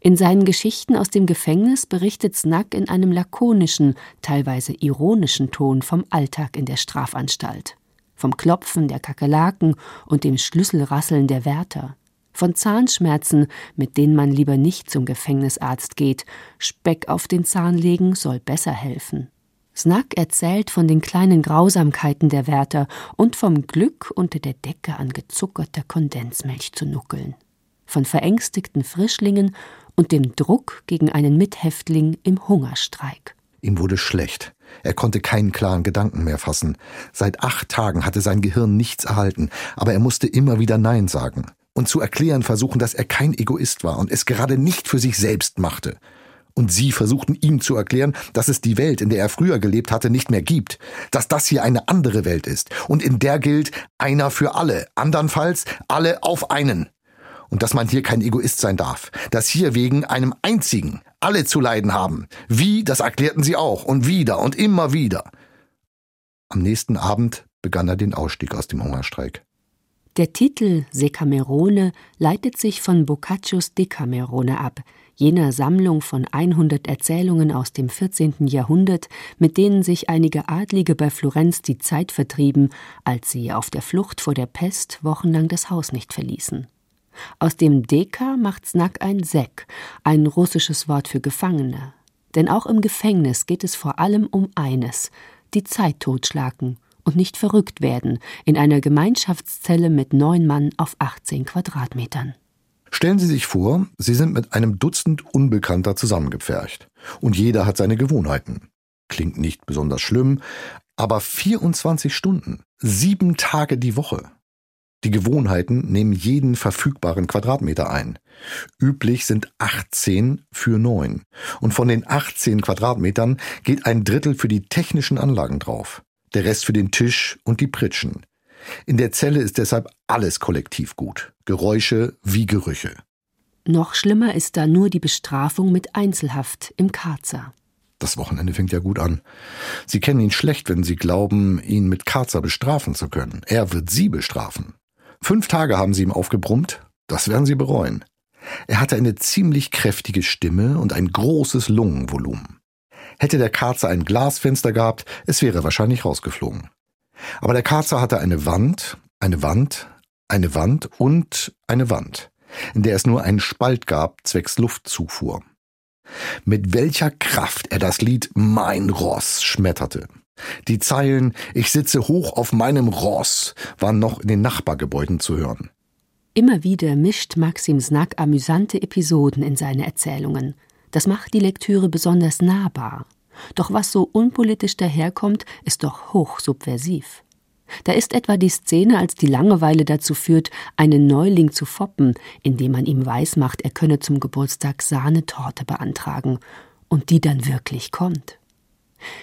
In seinen Geschichten aus dem Gefängnis berichtet Snack in einem lakonischen, teilweise ironischen Ton vom Alltag in der Strafanstalt, vom Klopfen der Kakerlaken und dem Schlüsselrasseln der Wärter, von Zahnschmerzen, mit denen man lieber nicht zum Gefängnisarzt geht, Speck auf den Zahn legen soll besser helfen. Snack erzählt von den kleinen Grausamkeiten der Wärter und vom Glück, unter der Decke an gezuckerter Kondensmilch zu nuckeln, von verängstigten Frischlingen und dem Druck gegen einen Mithäftling im Hungerstreik. Ihm wurde schlecht. Er konnte keinen klaren Gedanken mehr fassen. Seit acht Tagen hatte sein Gehirn nichts erhalten, aber er musste immer wieder Nein sagen und zu erklären versuchen, dass er kein Egoist war und es gerade nicht für sich selbst machte. Und sie versuchten ihm zu erklären, dass es die Welt, in der er früher gelebt hatte, nicht mehr gibt, dass das hier eine andere Welt ist und in der gilt einer für alle, andernfalls alle auf einen. Und dass man hier kein Egoist sein darf, dass hier wegen einem einzigen alle zu leiden haben. Wie, das erklärten sie auch und wieder und immer wieder. Am nächsten Abend begann er den Ausstieg aus dem Hungerstreik. Der Titel Secamerone leitet sich von Boccaccios Decamerone ab, jener Sammlung von 100 Erzählungen aus dem 14. Jahrhundert, mit denen sich einige Adlige bei Florenz die Zeit vertrieben, als sie auf der Flucht vor der Pest wochenlang das Haus nicht verließen. Aus dem Deka macht Snack ein Sek, ein russisches Wort für Gefangene. Denn auch im Gefängnis geht es vor allem um eines: die Zeit totschlagen und nicht verrückt werden in einer Gemeinschaftszelle mit neun Mann auf 18 Quadratmetern. Stellen Sie sich vor, Sie sind mit einem Dutzend Unbekannter zusammengepfercht. Und jeder hat seine Gewohnheiten. Klingt nicht besonders schlimm, aber 24 Stunden, sieben Tage die Woche. Die Gewohnheiten nehmen jeden verfügbaren Quadratmeter ein. Üblich sind 18 für 9. Und von den 18 Quadratmetern geht ein Drittel für die technischen Anlagen drauf der Rest für den Tisch und die Pritschen. In der Zelle ist deshalb alles kollektiv gut, Geräusche wie Gerüche. Noch schlimmer ist da nur die Bestrafung mit Einzelhaft im Karzer. Das Wochenende fängt ja gut an. Sie kennen ihn schlecht, wenn Sie glauben, ihn mit Karzer bestrafen zu können. Er wird Sie bestrafen. Fünf Tage haben Sie ihm aufgebrummt. Das werden Sie bereuen. Er hatte eine ziemlich kräftige Stimme und ein großes Lungenvolumen. Hätte der Karzer ein Glasfenster gehabt, es wäre wahrscheinlich rausgeflogen. Aber der Karzer hatte eine Wand, eine Wand, eine Wand und eine Wand, in der es nur einen Spalt gab zwecks Luftzufuhr. Mit welcher Kraft er das Lied Mein Ross schmetterte. Die Zeilen Ich sitze hoch auf meinem Ross waren noch in den Nachbargebäuden zu hören. Immer wieder mischt Maxim Snack amüsante Episoden in seine Erzählungen. Das macht die Lektüre besonders nahbar. Doch was so unpolitisch daherkommt, ist doch hochsubversiv. Da ist etwa die Szene, als die Langeweile dazu führt, einen Neuling zu foppen, indem man ihm weismacht, er könne zum Geburtstag Sahnetorte beantragen, und die dann wirklich kommt.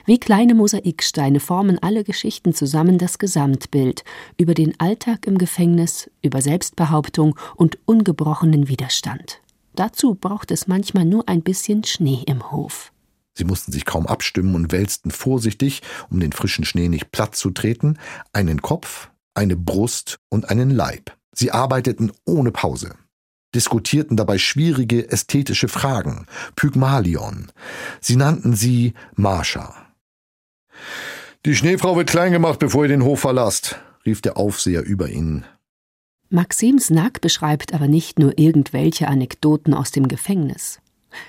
Wie kleine Mosaiksteine formen alle Geschichten zusammen das Gesamtbild über den Alltag im Gefängnis, über Selbstbehauptung und ungebrochenen Widerstand. Dazu braucht es manchmal nur ein bisschen Schnee im Hof. Sie mussten sich kaum abstimmen und wälzten vorsichtig, um den frischen Schnee nicht platt zu treten, einen Kopf, eine Brust und einen Leib. Sie arbeiteten ohne Pause, diskutierten dabei schwierige ästhetische Fragen, Pygmalion. Sie nannten sie Marsha. Die Schneefrau wird klein gemacht, bevor ihr den Hof verlasst, rief der Aufseher über ihnen. Maxim Snack beschreibt aber nicht nur irgendwelche Anekdoten aus dem Gefängnis.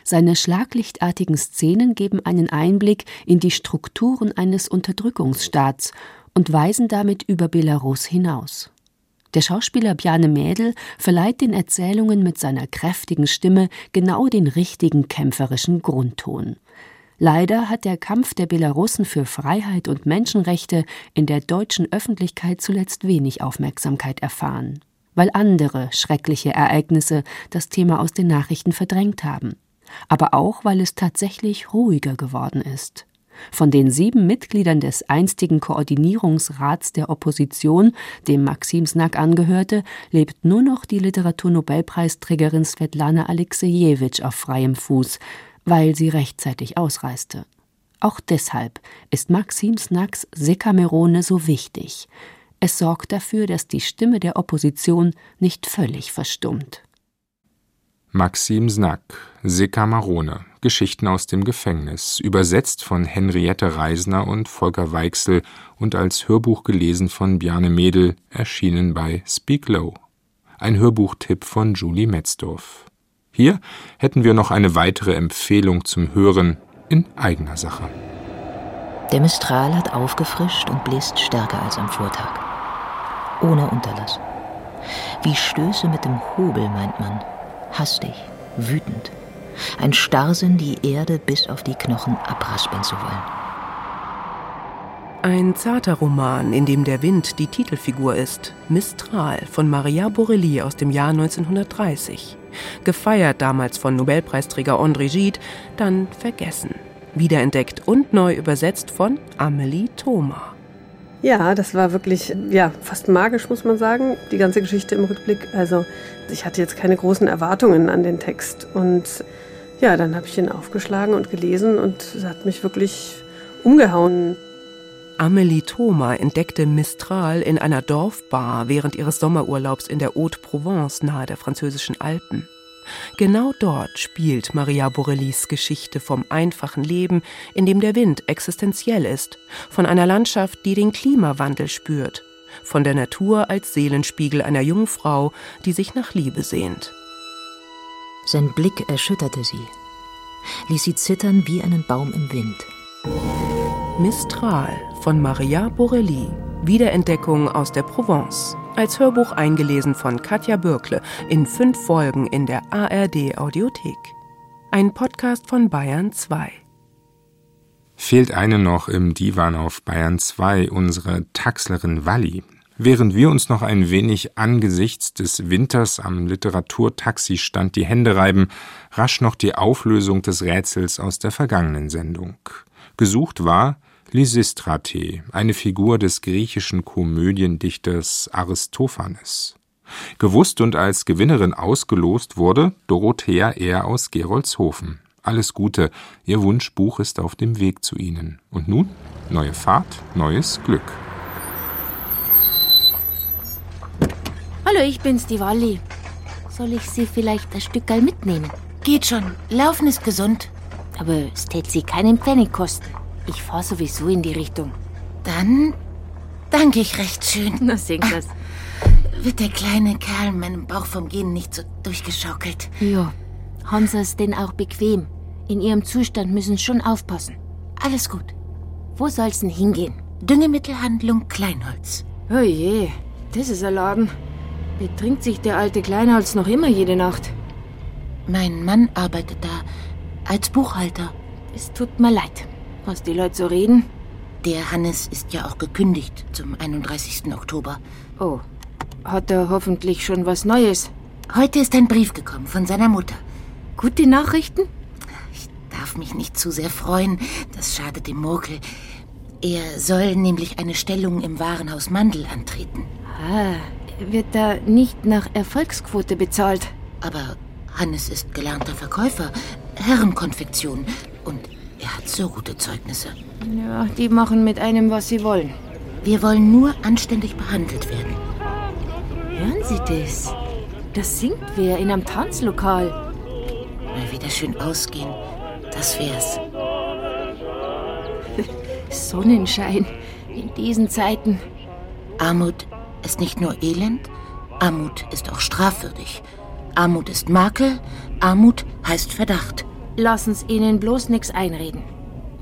Seine schlaglichtartigen Szenen geben einen Einblick in die Strukturen eines Unterdrückungsstaats und weisen damit über Belarus hinaus. Der Schauspieler Bjane Mädel verleiht den Erzählungen mit seiner kräftigen Stimme genau den richtigen kämpferischen Grundton. Leider hat der Kampf der Belarussen für Freiheit und Menschenrechte in der deutschen Öffentlichkeit zuletzt wenig Aufmerksamkeit erfahren, weil andere schreckliche Ereignisse das Thema aus den Nachrichten verdrängt haben aber auch, weil es tatsächlich ruhiger geworden ist. Von den sieben Mitgliedern des einstigen Koordinierungsrats der Opposition, dem Maxim Snack angehörte, lebt nur noch die Literaturnobelpreisträgerin Svetlana Alexejewitsch auf freiem Fuß, weil sie rechtzeitig ausreiste. Auch deshalb ist Maxim Snacks Sekamerone so wichtig. Es sorgt dafür, dass die Stimme der Opposition nicht völlig verstummt. Maxim Snack, Sekamarone, Geschichten aus dem Gefängnis, übersetzt von Henriette Reisner und Volker Weichsel und als Hörbuch gelesen von Bjarne Mädel, erschienen bei Speak Low. Ein Hörbuchtipp von Julie Metzdorf. Hier hätten wir noch eine weitere Empfehlung zum Hören in eigener Sache. Der Mistral hat aufgefrischt und bläst stärker als am Vortag. Ohne Unterlass. Wie Stöße mit dem Hobel, meint man hastig, wütend. Ein Starrsinn, die Erde bis auf die Knochen abraspeln zu wollen. Ein zarter Roman, in dem der Wind die Titelfigur ist, Mistral von Maria Borelli aus dem Jahr 1930. Gefeiert damals von Nobelpreisträger André Gide, dann vergessen. Wiederentdeckt und neu übersetzt von Amelie Thoma. Ja, das war wirklich, ja, fast magisch, muss man sagen, die ganze Geschichte im Rückblick. Also, ich hatte jetzt keine großen Erwartungen an den Text. Und ja, dann habe ich ihn aufgeschlagen und gelesen und es hat mich wirklich umgehauen. Amelie Thoma entdeckte Mistral in einer Dorfbar während ihres Sommerurlaubs in der Haute-Provence nahe der französischen Alpen. Genau dort spielt Maria Borellis Geschichte vom einfachen Leben, in dem der Wind existenziell ist, von einer Landschaft, die den Klimawandel spürt, von der Natur als Seelenspiegel einer jungen Frau, die sich nach Liebe sehnt. Sein Blick erschütterte sie, ließ sie zittern wie einen Baum im Wind. Mistral von Maria Borelli, Wiederentdeckung aus der Provence als Hörbuch eingelesen von Katja Bürkle in fünf Folgen in der ARD Audiothek. Ein Podcast von Bayern 2. Fehlt eine noch im Divan auf Bayern 2, unsere Taxlerin Walli. Während wir uns noch ein wenig angesichts des Winters am Literaturtaxistand die Hände reiben, rasch noch die Auflösung des Rätsels aus der vergangenen Sendung. Gesucht war Lysistrate, eine Figur des griechischen Komödiendichters Aristophanes. Gewusst und als Gewinnerin ausgelost wurde Dorothea Ehr aus Gerolzhofen. Alles Gute, Ihr Wunschbuch ist auf dem Weg zu Ihnen. Und nun neue Fahrt, neues Glück. Hallo, ich bin's, die Walli. Soll ich Sie vielleicht ein Stückerl mitnehmen? Geht schon. Laufen ist gesund. Aber es tät Sie keinen Pfennig kosten. Ich fahr sowieso in die Richtung. Dann danke ich recht schön. Na, sing das. Wird der kleine Kerl meinem Bauch vom Gehen nicht so durchgeschaukelt? Ja. Sie es denn auch bequem? In Ihrem Zustand müssen Sie schon aufpassen. Alles gut. Wo soll's denn hingehen? Düngemittelhandlung Kleinholz. Oh je, das ist ein Laden. Betrinkt sich der alte Kleinholz noch immer jede Nacht? Mein Mann arbeitet da als Buchhalter. Es tut mir leid, was die Leute so reden. Der Hannes ist ja auch gekündigt zum 31. Oktober. Oh, hat er hoffentlich schon was Neues? Heute ist ein Brief gekommen von seiner Mutter. Gute Nachrichten? Ich darf mich nicht zu sehr freuen, das schadet dem Murkel. Er soll nämlich eine Stellung im Warenhaus Mandel antreten. Ah, wird da nicht nach Erfolgsquote bezahlt. Aber Hannes ist gelernter Verkäufer, Herrenkonfektion und er hat so gute Zeugnisse. Ja, die machen mit einem, was sie wollen. Wir wollen nur anständig behandelt werden. Hören Sie das? Das singt wer in einem Tanzlokal. Mal wieder schön ausgehen. Das wär's. Sonnenschein in diesen Zeiten. Armut ist nicht nur Elend, Armut ist auch strafwürdig. Armut ist Makel, Armut heißt Verdacht. Lassen's ihnen bloß nichts einreden.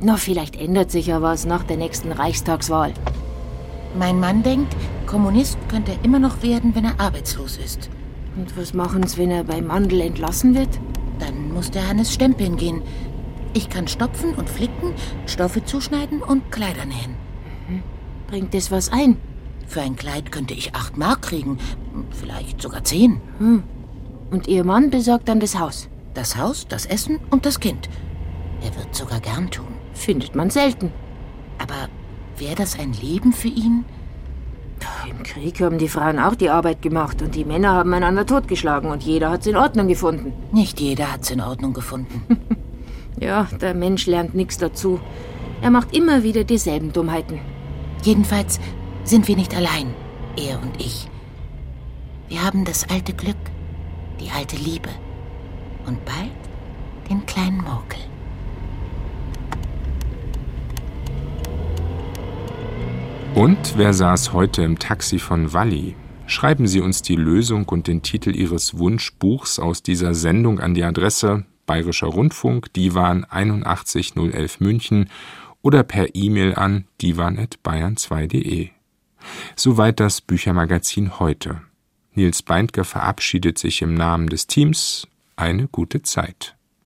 Na, vielleicht ändert sich ja was nach der nächsten Reichstagswahl. Mein Mann denkt, Kommunist könnte er immer noch werden, wenn er arbeitslos ist. Und was machen's, wenn er beim Mandel entlassen wird? Dann muss der Hannes stempeln gehen. Ich kann stopfen und flicken, Stoffe zuschneiden und Kleider nähen. Mhm. Bringt das was ein? Für ein Kleid könnte ich acht Mark kriegen, vielleicht sogar zehn. Hm. Und Ihr Mann besorgt dann das Haus? Das Haus, das Essen und das Kind. Er wird sogar gern tun. Findet man selten. Aber wäre das ein Leben für ihn? Im Krieg haben die Frauen auch die Arbeit gemacht und die Männer haben einander totgeschlagen und jeder hat's in Ordnung gefunden. Nicht jeder hat's in Ordnung gefunden. ja, der Mensch lernt nichts dazu. Er macht immer wieder dieselben Dummheiten. Jedenfalls sind wir nicht allein, er und ich. Wir haben das alte Glück, die alte Liebe und bald den kleinen Murkel. Und wer saß heute im Taxi von Walli? Schreiben Sie uns die Lösung und den Titel Ihres Wunschbuchs aus dieser Sendung an die Adresse Bayerischer Rundfunk, Divan 81011 München oder per E-Mail an divan.bayern2.de. Soweit das Büchermagazin heute. Nils Beindker verabschiedet sich im Namen des Teams. Eine gute Zeit.